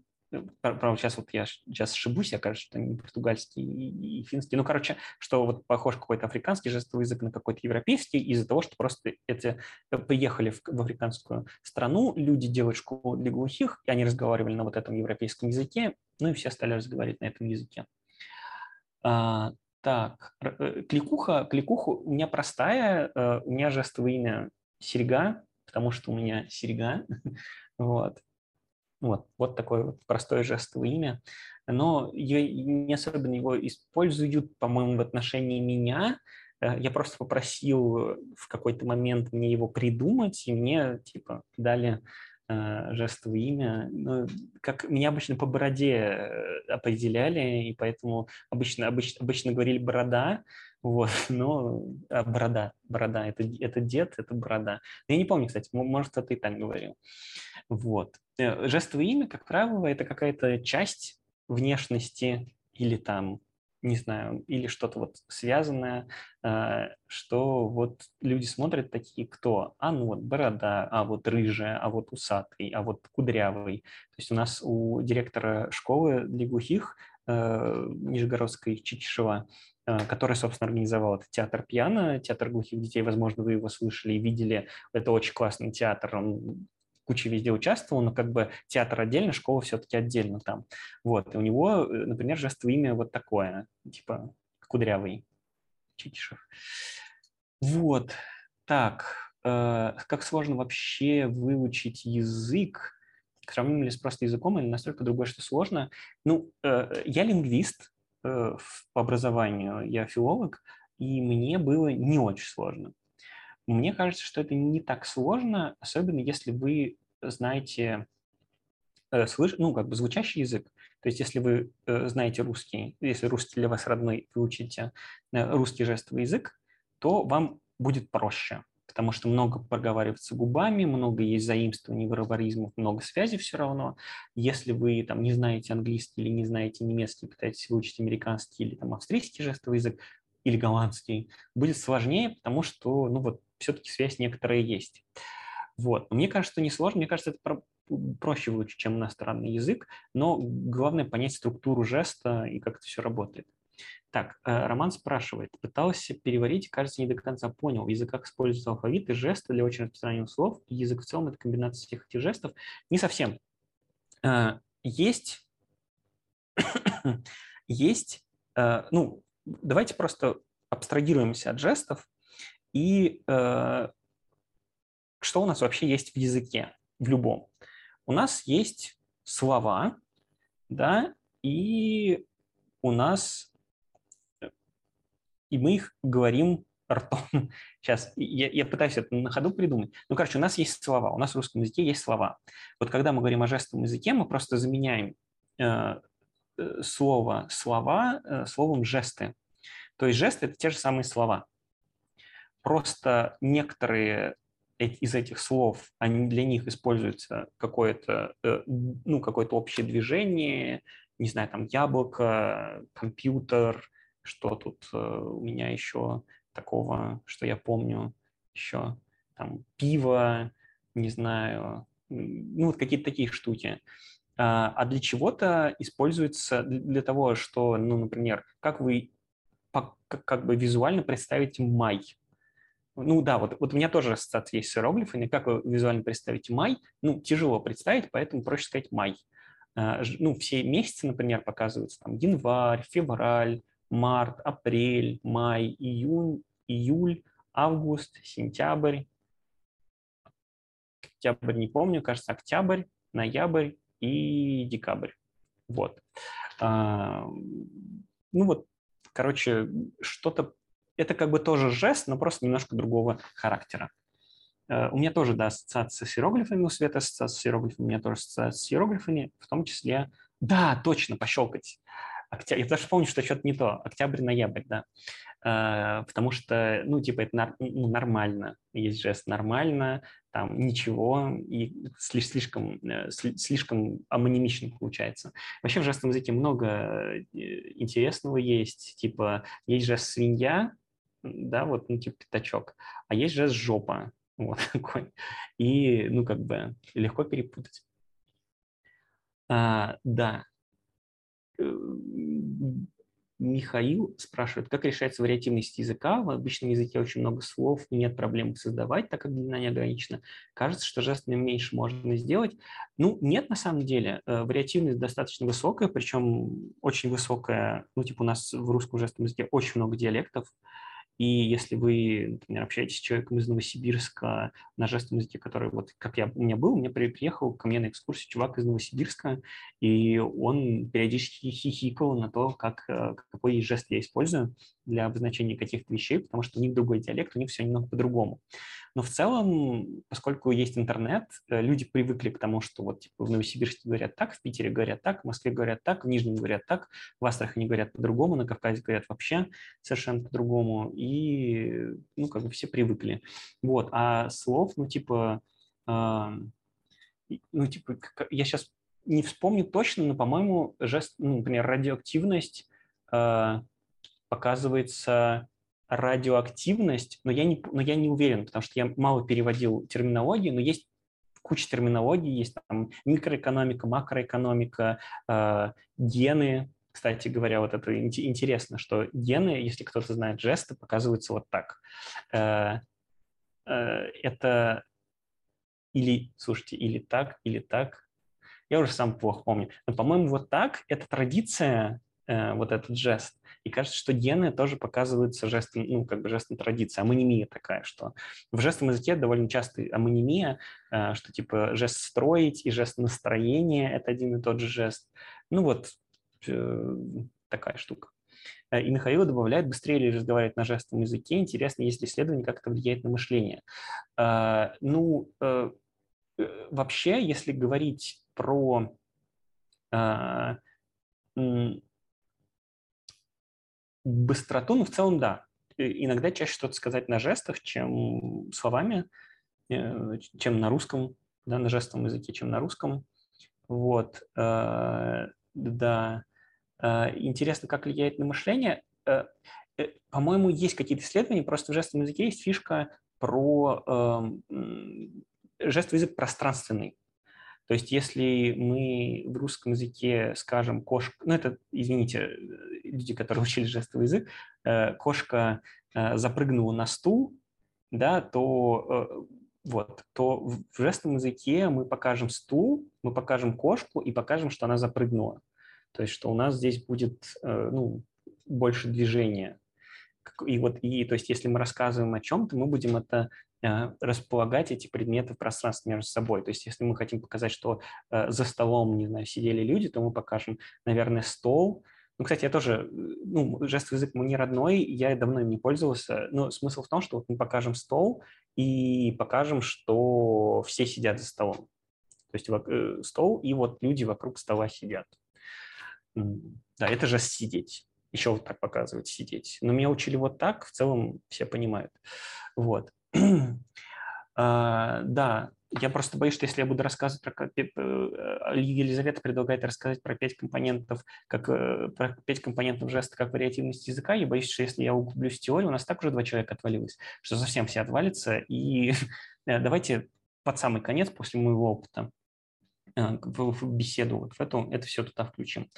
Правда, сейчас вот я сейчас ошибусь, я кажется, что не португальский и, финский. Ну, короче, что вот похож какой-то африканский жестовый язык на какой-то европейский из-за того, что просто эти э, приехали в, в африканскую страну, люди делают школу для глухих, и они разговаривали на вот этом европейском языке, ну и все стали разговаривать на этом языке. А, так, э, кликуха, кликуха у меня простая, э, у меня жестовое имя Серега, потому что у меня Серега, вот. Вот, вот такое вот простое жестовое имя. Но не особенно его используют, по-моему, в отношении меня. Э, я просто попросил в какой-то момент мне его придумать, и мне, типа, дали Э, жестовое имя. Ну, как меня обычно по бороде э, определяли, и поэтому обычно, обычно, обычно говорили «борода», вот, но а, борода, борода, это, это дед, это борода. Я не помню, кстати, может, это и так говорил. Вот. Э, жестовое имя, как правило, это какая-то часть внешности или там не знаю, или что-то вот связанное, э, что вот люди смотрят такие, кто? А, ну вот борода, а вот рыжая, а вот усатый, а вот кудрявый. То есть у нас у директора школы для глухих э, Нижегородской Чичишева, который, собственно, организовал этот театр пьяно, театр глухих детей, возможно, вы его слышали и видели. Это очень классный театр, он куча везде участвовал, но как бы театр отдельно, школа все-таки отдельно там. Вот, и у него, э, например, жестовое имя вот такое, типа Кудрявый Чичишев. Вот, так, э, как сложно вообще выучить язык, сравним ли с просто языком или настолько другое, что сложно. Ну, э, я лингвист э, по образованию, я филолог, и мне было не очень сложно. Мне кажется, что это не так сложно, особенно если вы знаете, э, слыш, ну, как бы звучащий язык. То есть если вы э, знаете русский, если русский для вас родной, вы учите э, русский жестовый язык, то вам будет проще, потому что много проговаривается губами, много есть заимствований, варваризмов, много связей все равно. Если вы там не знаете английский или не знаете немецкий, пытаетесь выучить американский или там австрийский жестовый язык, или голландский, будет сложнее, потому что, ну вот, все-таки связь некоторая есть. Вот. Мне кажется, что не сложно, мне кажется, это про проще выучить, чем иностранный язык, но главное понять структуру жеста и как это все работает. Так, э, Роман спрашивает. Пытался переварить, кажется, не до конца понял. В языках используются алфавиты, жесты для очень распространенных слов. И язык в целом – это комбинация всех этих жестов. Не совсем. Э, есть, есть, э, ну, давайте просто абстрагируемся от жестов и что у нас вообще есть в языке, в любом. У нас есть слова, да, и у нас, и мы их говорим ртом. Сейчас, я, я пытаюсь это на ходу придумать. Ну, короче, у нас есть слова, у нас в русском языке есть слова. Вот когда мы говорим о жестовом языке, мы просто заменяем э, э слово «слова» э, словом «жесты». То есть жесты – это те же самые слова. Просто некоторые из этих слов, они, для них используется какое-то э, ну, какое общее движение, не знаю, там яблоко, компьютер, что тут э, у меня еще такого, что я помню, еще там пиво, не знаю, ну вот какие-то такие штуки. А, а для чего-то используется для того, что, ну, например, как вы как бы визуально представите май, ну да, вот, вот у меня тоже ассоциация есть с иероглифами. Как вы визуально представите май? Ну, тяжело представить, поэтому проще сказать май. А, ну, все месяцы, например, показываются там январь, февраль, март, апрель, май, июнь, июль, август, сентябрь, октябрь не помню, кажется, октябрь, ноябрь и декабрь. Вот. А, ну вот, короче, что-то это как бы тоже жест, но просто немножко другого характера. Э, у меня тоже, да, ассоциация с иероглифами, у Света ассоциация с иероглифами, у меня тоже ассоциация с иероглифами, в том числе, да, точно, пощелкать. Октябрь, я даже помню, что что-то не то, октябрь-ноябрь, да, э, потому что, ну, типа, это ну, нормально, есть жест нормально, там ничего, и слишком, э, слишком амонимично получается. Вообще в жестовом языке много интересного есть, типа, есть жест свинья, да, вот, ну, типа пятачок, а есть жест жопа, вот такой. И, ну, как бы легко перепутать. А, да. Э, Михаил спрашивает, как решается вариативность языка? В обычном языке очень много слов, нет проблем их создавать, так как длина не ограничена. Кажется, что жестами меньше можно сделать. Ну, нет, на самом деле. Э, вариативность достаточно высокая, причем очень высокая. Ну, типа у нас в русском жестовом языке очень много диалектов. И если вы, например, общаетесь с человеком из Новосибирска на жестовом языке, который, вот как я, у меня был, меня приехал ко мне на экскурсию чувак из Новосибирска, и он периодически хихикал на то, как, э, какой жест я использую для обозначения каких-то вещей, потому что у них другой диалект, у них все немного по-другому. Но в целом, поскольку есть интернет, э, люди привыкли к тому, что вот типа в Новосибирске говорят так, в Питере говорят так, в Москве говорят так, в Нижнем говорят так, в Астрахани говорят по-другому, на Кавказе говорят вообще совершенно по-другому, и ну как бы все привыкли. Вот, а слов, ну типа, э, ну типа, я сейчас не вспомню точно, но, по-моему, жест, ну, например, радиоактивность э, показывается радиоактивность, но я, не, но я не уверен, потому что я мало переводил терминологии, но есть куча терминологий, есть там микроэкономика, макроэкономика, э, гены. Кстати говоря, вот это интересно, что гены, если кто-то знает жесты, показываются вот так. Э, э, это или, слушайте, или так, или так. Я уже сам плохо помню. Но, по-моему, вот так – это традиция, э, вот этот жест. И кажется, что гены тоже показываются жестом, ну, как бы жестом традиции. Амонимия такая, что в жестом языке довольно часто амонимия, э, что типа жест строить и жест настроения – это один и тот же жест. Ну вот э, такая штука. Э, и Михаил добавляет, быстрее ли разговаривать на жестовом языке. Интересно, есть исследование, как это влияет на мышление. Ну, вообще, если говорить про быстроту, ну, в целом, да. Иногда чаще что-то сказать на жестах, чем словами, э, чем на русском, да, на жестовом языке, чем на русском. Вот, э, да. Э, интересно, как влияет на мышление. По-моему, есть какие-то исследования, просто в жестовом языке есть фишка про эм, жестовый язык пространственный. То есть если мы в русском языке скажем кошка, ну это, извините, люди, которые учили жестовый язык, э, кошка э, запрыгнула на стул, да, то вот, то в жестовом языке мы покажем стул, мы покажем кошку и покажем, что она запрыгнула. То есть, что у нас здесь будет ну, больше движения. И вот, и, то есть, если мы рассказываем о чем-то, мы будем это Э, располагать эти предметы в пространстве между собой. То есть если мы хотим показать, что э, за столом, не знаю, сидели люди, то мы покажем, наверное, стол. Ну, кстати, я тоже, ну, жестовый язык мне не родной, я давно им не пользовался, но смысл в том, что вот мы покажем стол и покажем, что все сидят за столом. То есть э, стол, и вот люди вокруг стола сидят. Да, это же сидеть. Еще вот так показывать, сидеть. Но меня учили вот так, в целом все понимают. Вот. А, да, я просто боюсь, что если я буду рассказывать про... Э, Елизавета предлагает рассказать про пять компонентов, как э, про пять компонентов жеста, как вариативность языка. Я боюсь, что если я углублюсь в теорию, у нас так уже два человека отвалилось, что совсем все отвалится. И э, давайте под самый конец, после моего опыта, в беседу вот в эту, это все туда включим.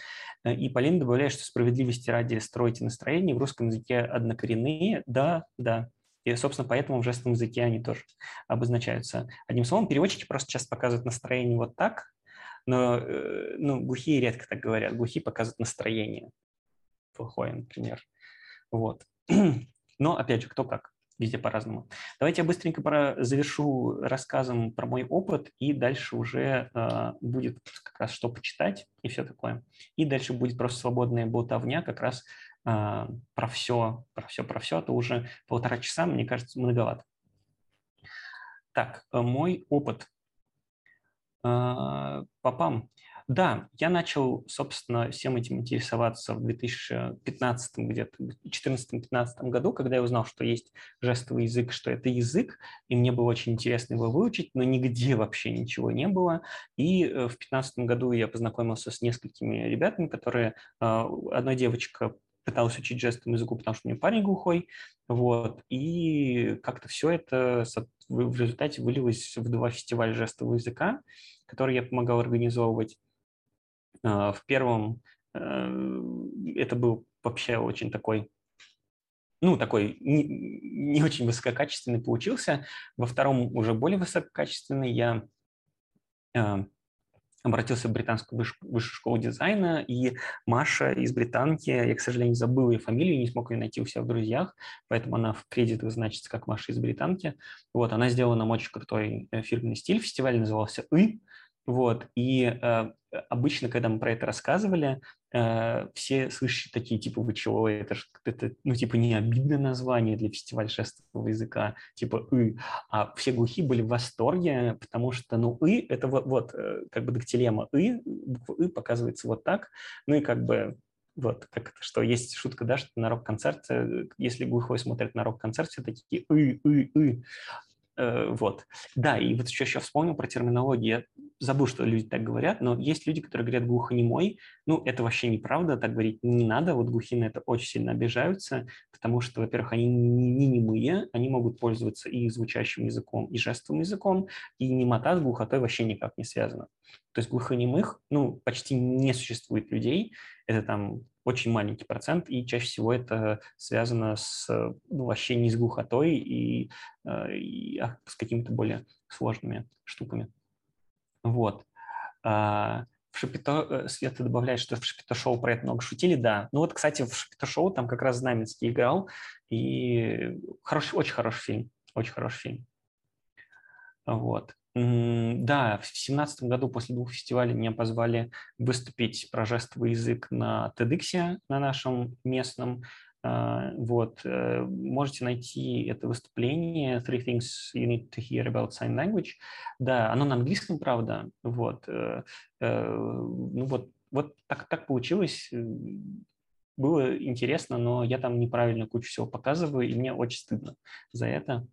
И Полина добавляет, что справедливости ради строите настроение в русском языке однокоренные. Да, да, и, собственно, поэтому в жестовом языке они тоже обозначаются. Одним словом, переводчики просто часто показывают настроение вот так, но э, ну, глухие редко так говорят. Глухие показывают настроение плохое, например. Вот. Но, опять же, кто как. Везде по-разному. Давайте я быстренько про, завершу рассказом про мой опыт, и дальше уже э, будет как раз что почитать и все такое. И дальше будет просто свободная болтовня как раз а, про все, про все, про все, то уже полтора часа, мне кажется, многовато. Так, э, мой опыт. А, Папам. Да, я начал, собственно, всем этим интересоваться в 2015 где-то, 2014-2015 году, когда я узнал, что есть жестовый язык, что это язык, и мне было очень интересно его выучить, но нигде вообще ничего не было. И э, в 2015 году я познакомился с несколькими ребятами, которые... А, одна девочка пыталась учить жестовому языку, потому что у меня парень глухой, вот, и как-то все это в результате вылилось в два фестиваля жестового языка, которые я помогал организовывать. А, в первом э, это был вообще очень такой ну, такой не, не очень высококачественный получился. Во втором уже более высококачественный я э, обратился в британскую высшую школу дизайна, и Маша из британки, я, к сожалению, забыл ее фамилию, не смог ее найти у себя в друзьях, поэтому она в кредитах значится как Маша из британки. Вот, она сделала нам очень крутой э, фирменный стиль, фестиваль назывался «И», вот, и обычно, когда мы про это рассказывали, э, все слышали такие, типа, вы чего, это же, это, ну, типа, не обидное название для фестиваля жестового языка, типа, «ы», а все глухие были в восторге, потому что, ну, «ы» — это вот, вот э, как бы дактилема «ы», буква «ы» показывается вот так, ну, и как бы вот, как что есть шутка, да, что на рок-концерте, если глухой смотрит на рок-концерт, все такие «ы, ы, ы», Э, вот. Да, и вот еще, еще вспомнил про терминологию. Я забыл, что люди так говорят, но есть люди, которые говорят глухонемой. Ну, это вообще неправда, так говорить не надо. Вот глухие на это очень сильно обижаются, потому что, во-первых, они не немые, они могут пользоваться и звучащим языком, и жестовым языком, и немота с глухотой вообще никак не связана. То есть глухонемых, ну, почти не существует людей. Это там очень маленький процент, и чаще всего это связано с, ну, вообще не с глухотой и, э, и а с какими-то более сложными штуками. Вот. А, в Шапито, э, Света добавляет, что в Шапито-шоу про это много шутили, да. Ну вот, кстати, в Шапито-шоу там как раз Знаменский играл, и хороший, очень хороший фильм, очень хороший фильм. Вот. Да, в семнадцатом году после двух фестивалей меня позвали выступить про жестовый язык на TEDx, на нашем местном. А, вот, э, можете найти это выступление Three Things You Need to Hear About Sign Language. Да, оно на английском, правда. Вот, э, э, ну вот, вот так, так получилось. Было интересно, но я там неправильно кучу всего показываю, и мне очень стыдно за это.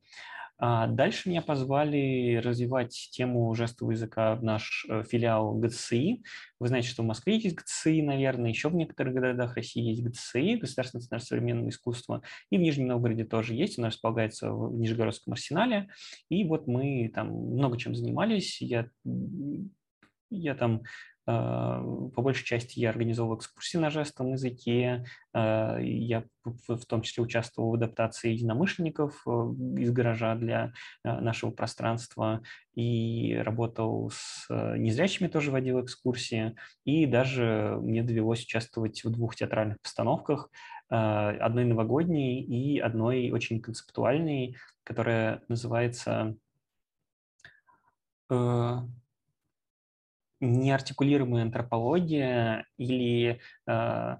А дальше меня позвали развивать тему жестового языка в наш э, филиал ГЦИ. Вы знаете, что в Москве есть ГЦИ, наверное, еще в некоторых городах России есть ГЦИ, Государственный центр современного искусства, и в Нижнем Новгороде тоже есть, он располагается в Нижегородском арсенале. И вот мы там много чем занимались. Я я там по большей части я организовал экскурсии на жестовом языке, а, я в том числе участвовал в адаптации единомышленников э, из гаража для нашего пространства и работал с э, незрячими, тоже водил экскурсии, и даже мне довелось участвовать в двух театральных постановках, одной новогодней и одной очень концептуальной, которая называется э, неартикулируемая антропология или э,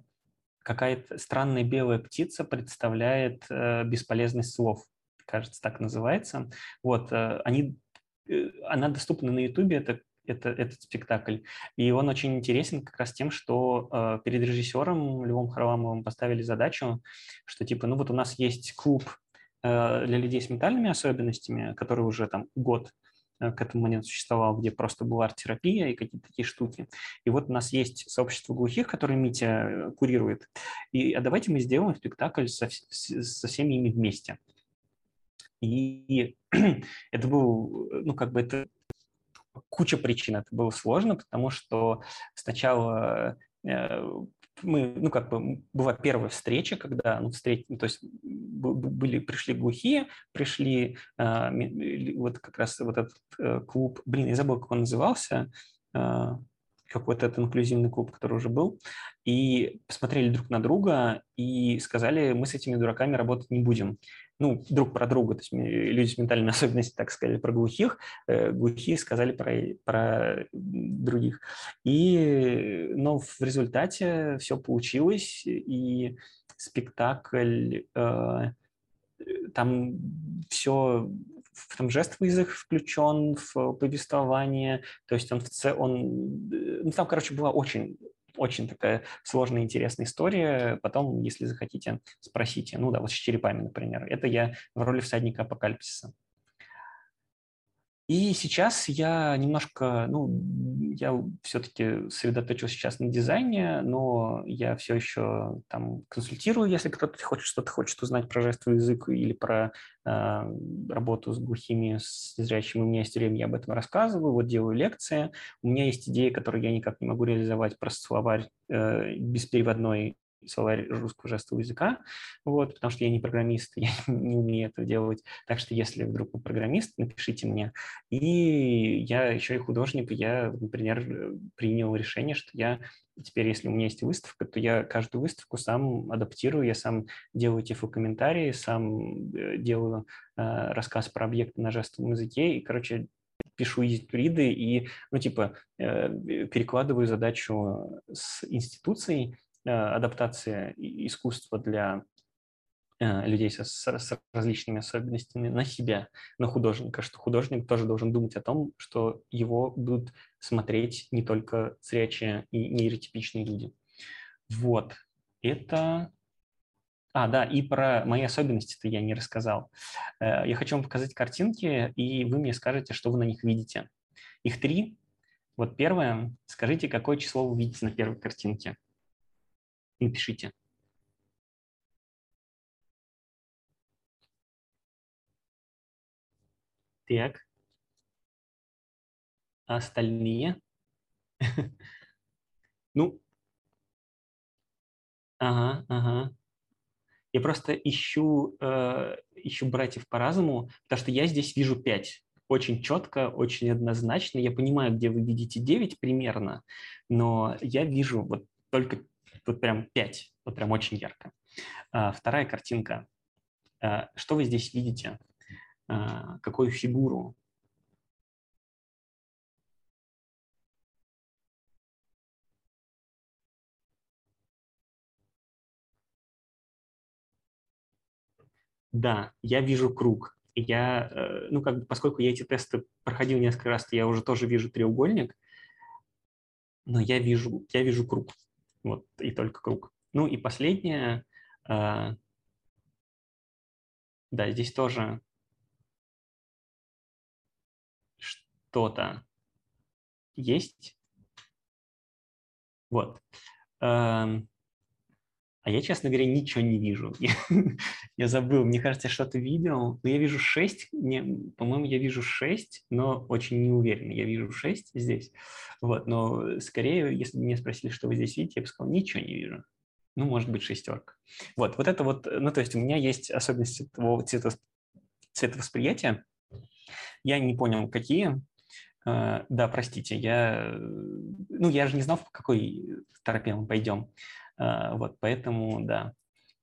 какая-то странная белая птица представляет э, бесполезность слов, кажется, так называется. Вот, э, они, э, она доступна на YouTube, это это, этот спектакль. И он очень интересен как раз тем, что э, перед режиссером Львом Харламовым поставили задачу, что типа, ну вот у нас есть клуб э, для людей с ментальными особенностями, который уже там год к этому моменту существовал, где просто была арт-терапия и какие-то такие штуки. И вот у нас есть сообщество глухих, которое Митя э, курирует. И а давайте мы сделаем спектакль со, со всеми ими вместе. И это был, ну, как бы это куча причин. Это было сложно, потому что сначала э, мы, ну, как бы, была первая встреча, когда, ну, встреч, ну, то есть были, пришли глухие, пришли э, вот как раз вот этот э, клуб, блин, я забыл, как он назывался, э, какой-то этот инклюзивный клуб, который уже был, и посмотрели друг на друга и сказали, мы с этими дураками работать не будем ну, друг про друга, то есть люди с ментальными особенностями так сказали про глухих, э, глухие сказали про, про других. И, но в результате все получилось, и спектакль, э, там все там жестовый язык включен в повествование, то есть он, в, он ну, там, короче, была очень очень такая сложная, интересная история. Потом, если захотите, спросите. Ну да, вот с черепами, например. Это я в роли всадника апокалипсиса. И сейчас я немножко, ну, я все-таки сосредоточился сейчас на дизайне, но я все еще там консультирую, если кто-то хочет что-то хочет узнать про жестовый язык или про э, работу с глухими, с зрячими. У меня есть время, я об этом рассказываю, вот делаю лекции. У меня есть идеи, которые я никак не могу реализовать, просто словарь э, беспереводной словарь русского жестового языка, вот, потому что я не программист, я не умею это делать. Так что если вдруг вы программист, напишите мне. И я еще и художник, я, например, принял решение, что я теперь, если у меня есть выставка, то я каждую выставку сам адаптирую, я сам делаю тифлокомментарии, сам э, делаю э, рассказ про объекты на жестовом языке, и, короче, пишу изитуриды и, ну, типа, э, перекладываю задачу с институцией Э, адаптация искусства для э, людей со, с различными особенностями на себя, на художника, что художник тоже должен думать о том, что его будут смотреть не только зрячие и нейротипичные люди. Вот, это... А, да, и про мои особенности-то я не рассказал. Э, я хочу вам показать картинки, и вы мне скажете, что вы на них видите. Их три. Вот первое. Скажите, какое число вы видите на первой картинке напишите. Так. А остальные? Ну, ага, ага. Я просто ищу, э, ищу братьев по разуму, потому что я здесь вижу пять. Очень четко, очень однозначно. Я понимаю, где вы видите 9 примерно, но я вижу вот только вот прям 5, вот прям очень ярко. А, вторая картинка. А, что вы здесь видите? А, какую фигуру? Да, я вижу круг. Я, э, ну, как бы, поскольку я эти тесты проходил несколько раз, я уже тоже вижу треугольник, но я вижу, я вижу круг. Вот, и только круг. Ну и последнее. Э, да, здесь тоже что-то есть. Вот. А я, честно говоря, ничего не вижу. Я, я забыл, мне кажется, что-то видел. Но я вижу 6, не, по-моему, я вижу 6, но очень не уверен. Я вижу 6 здесь. Вот, но скорее, если бы меня спросили, что вы здесь видите, я бы сказал, ничего не вижу. Ну, может быть, шестерка. Вот, вот это вот, ну, то есть у меня есть особенности того цвета, цветовосприятия. Я не понял, какие. Uh, да, простите, я, ну, я же не знал, в какой тропе мы пойдем. Uh, вот, поэтому, да,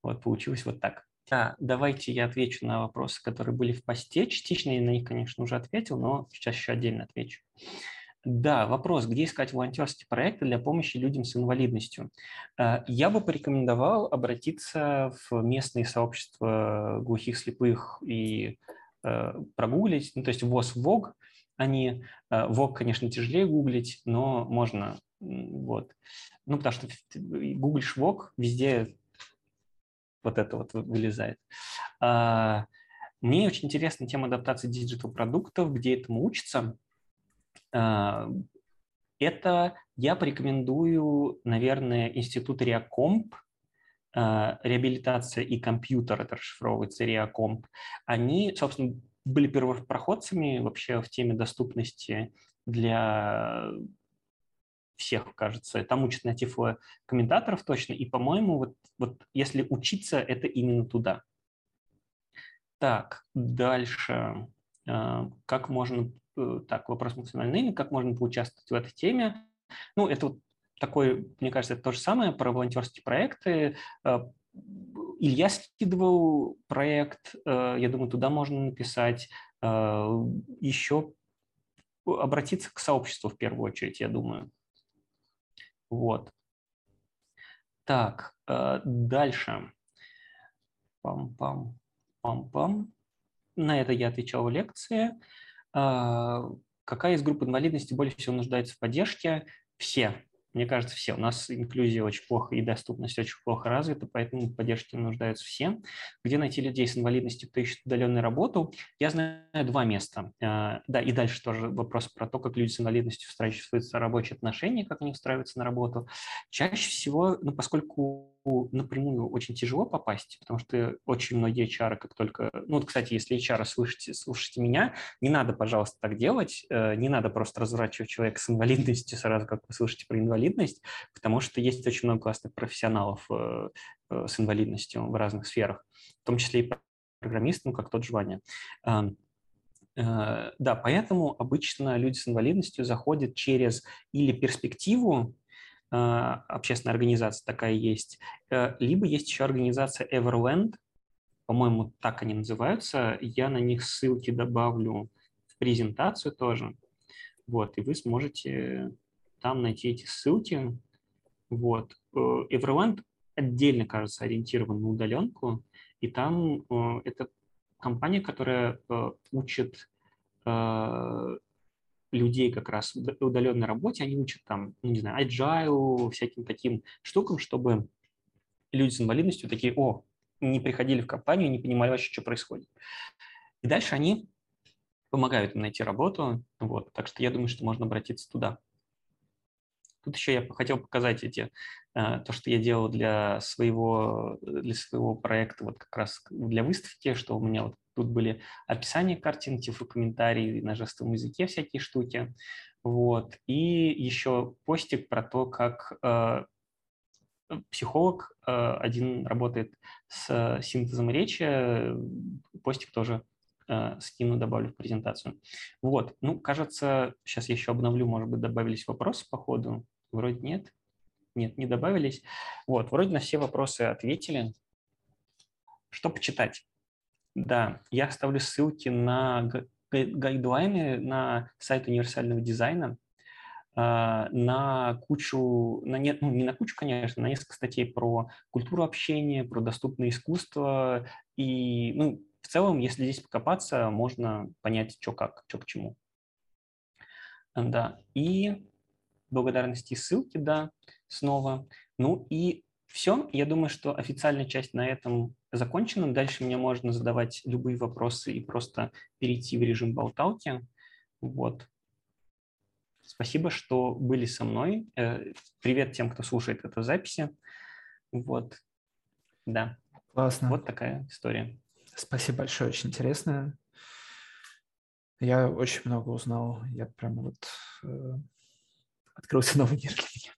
вот получилось вот так. Да, давайте я отвечу на вопросы, которые были в посте. Частично я на них, конечно, уже ответил, но сейчас еще отдельно отвечу. Да, вопрос, где искать волонтерские проекты для помощи людям с инвалидностью? Э, я бы порекомендовал обратиться в местные сообщества глухих, слепых и э, прогуглить, ну, то есть ВОЗ, ВОГ, они, ВОГ, конечно, тяжелее гуглить, но можно, вот. Ну, потому что гуглишь ВОГ, везде вот это вот вылезает. А, мне очень интересна тема адаптации digital-продуктов, где этому учатся. А, это я порекомендую, наверное, институт Реакомп, а, реабилитация и компьютер, это расшифровывается Реакомп. Они, собственно, были первопроходцами вообще в теме доступности для всех, кажется. Там учат на тифло комментаторов точно, и, по-моему, вот, вот если учиться, это именно туда. Так, дальше. А, как можно Э, так, вопрос функциональный naming, как можно поучаствовать в этой теме. Ну, это вот такой, мне кажется, это то же самое про волонтерские проекты. Э, Илья скидывал проект, э, я думаю, туда можно написать. Еще обратиться к сообществу в первую очередь, я думаю. Вот. Так, дальше. Пам-пам, пам-пам. На это я отвечал в лекции. А, какая из групп инвалидности более всего нуждается в поддержке? Все. Мне кажется, все. У нас инклюзия очень плохо и доступность очень плохо развита, поэтому поддержки нуждаются все. Где найти людей с инвалидностью, кто ищет удаленную работу? Я знаю два места. А, да, и дальше тоже вопрос про то, как люди с инвалидностью устраиваются рабочие отношения, как они устраиваются на работу. Чаще всего, ну, поскольку напрямую очень тяжело попасть, потому что очень многие HR, как только... Ну, вот, кстати, если HR слышите, слушайте меня, не надо, пожалуйста, так делать, э, не надо просто разворачивать человека с инвалидностью сразу, как вы слышите про инвалидность, потому что есть очень много классных профессионалов э, э, с инвалидностью в разных сферах, в том числе и программисты, ну, как тот же Ваня. Да, поэтому обычно люди с инвалидностью заходят через или перспективу, общественная организация такая есть, э, либо есть еще организация Everland, по-моему, так они называются. Я на них ссылки добавлю в презентацию тоже. Вот, и вы сможете там найти эти ссылки. Вот. Э, Everland отдельно, кажется, ориентирован на удаленку, и там э, это компания, которая учит людей как раз в удаленной работе, они учат там, ну, не знаю, agile, всяким таким штукам, чтобы люди с инвалидностью такие, о, не приходили в компанию, не понимали вообще, что происходит. И дальше они помогают им найти работу, вот, так что я думаю, что можно обратиться туда. Тут еще я хотел показать эти, э, то, что я делал для своего, для своего проекта, вот как раз для выставки, что у меня вот тут были описания картин, тифлокомментарии на жестовом языке, всякие штуки. Вот. И еще постик про то, как э, психолог э, один работает с синтезом речи, постик тоже скину, добавлю в презентацию. Вот, ну, кажется, сейчас я еще обновлю, может быть, добавились вопросы по ходу. Вроде нет. Нет, не добавились. Вот, вроде на все вопросы ответили. Что почитать? Да, я оставлю ссылки на гайдлайны на сайт универсального дизайна, а, на кучу, на нет, ну не на кучу, конечно, на несколько статей про культуру общения, про доступное искусство. И, ну, в целом, если здесь покопаться, можно понять, что как, что к чему. Да, и благодарности и ссылки, да, снова. Ну и все. Я думаю, что официальная часть на этом закончена. Дальше мне можно задавать любые вопросы и просто перейти в режим болталки. Вот. Спасибо, что были со мной. Э, привет тем, кто слушает эту записи. Вот. Да. Классно. Вот такая история. Спасибо большое, очень интересно. Я очень много узнал. Я прям вот э, открылся новый мир для меня.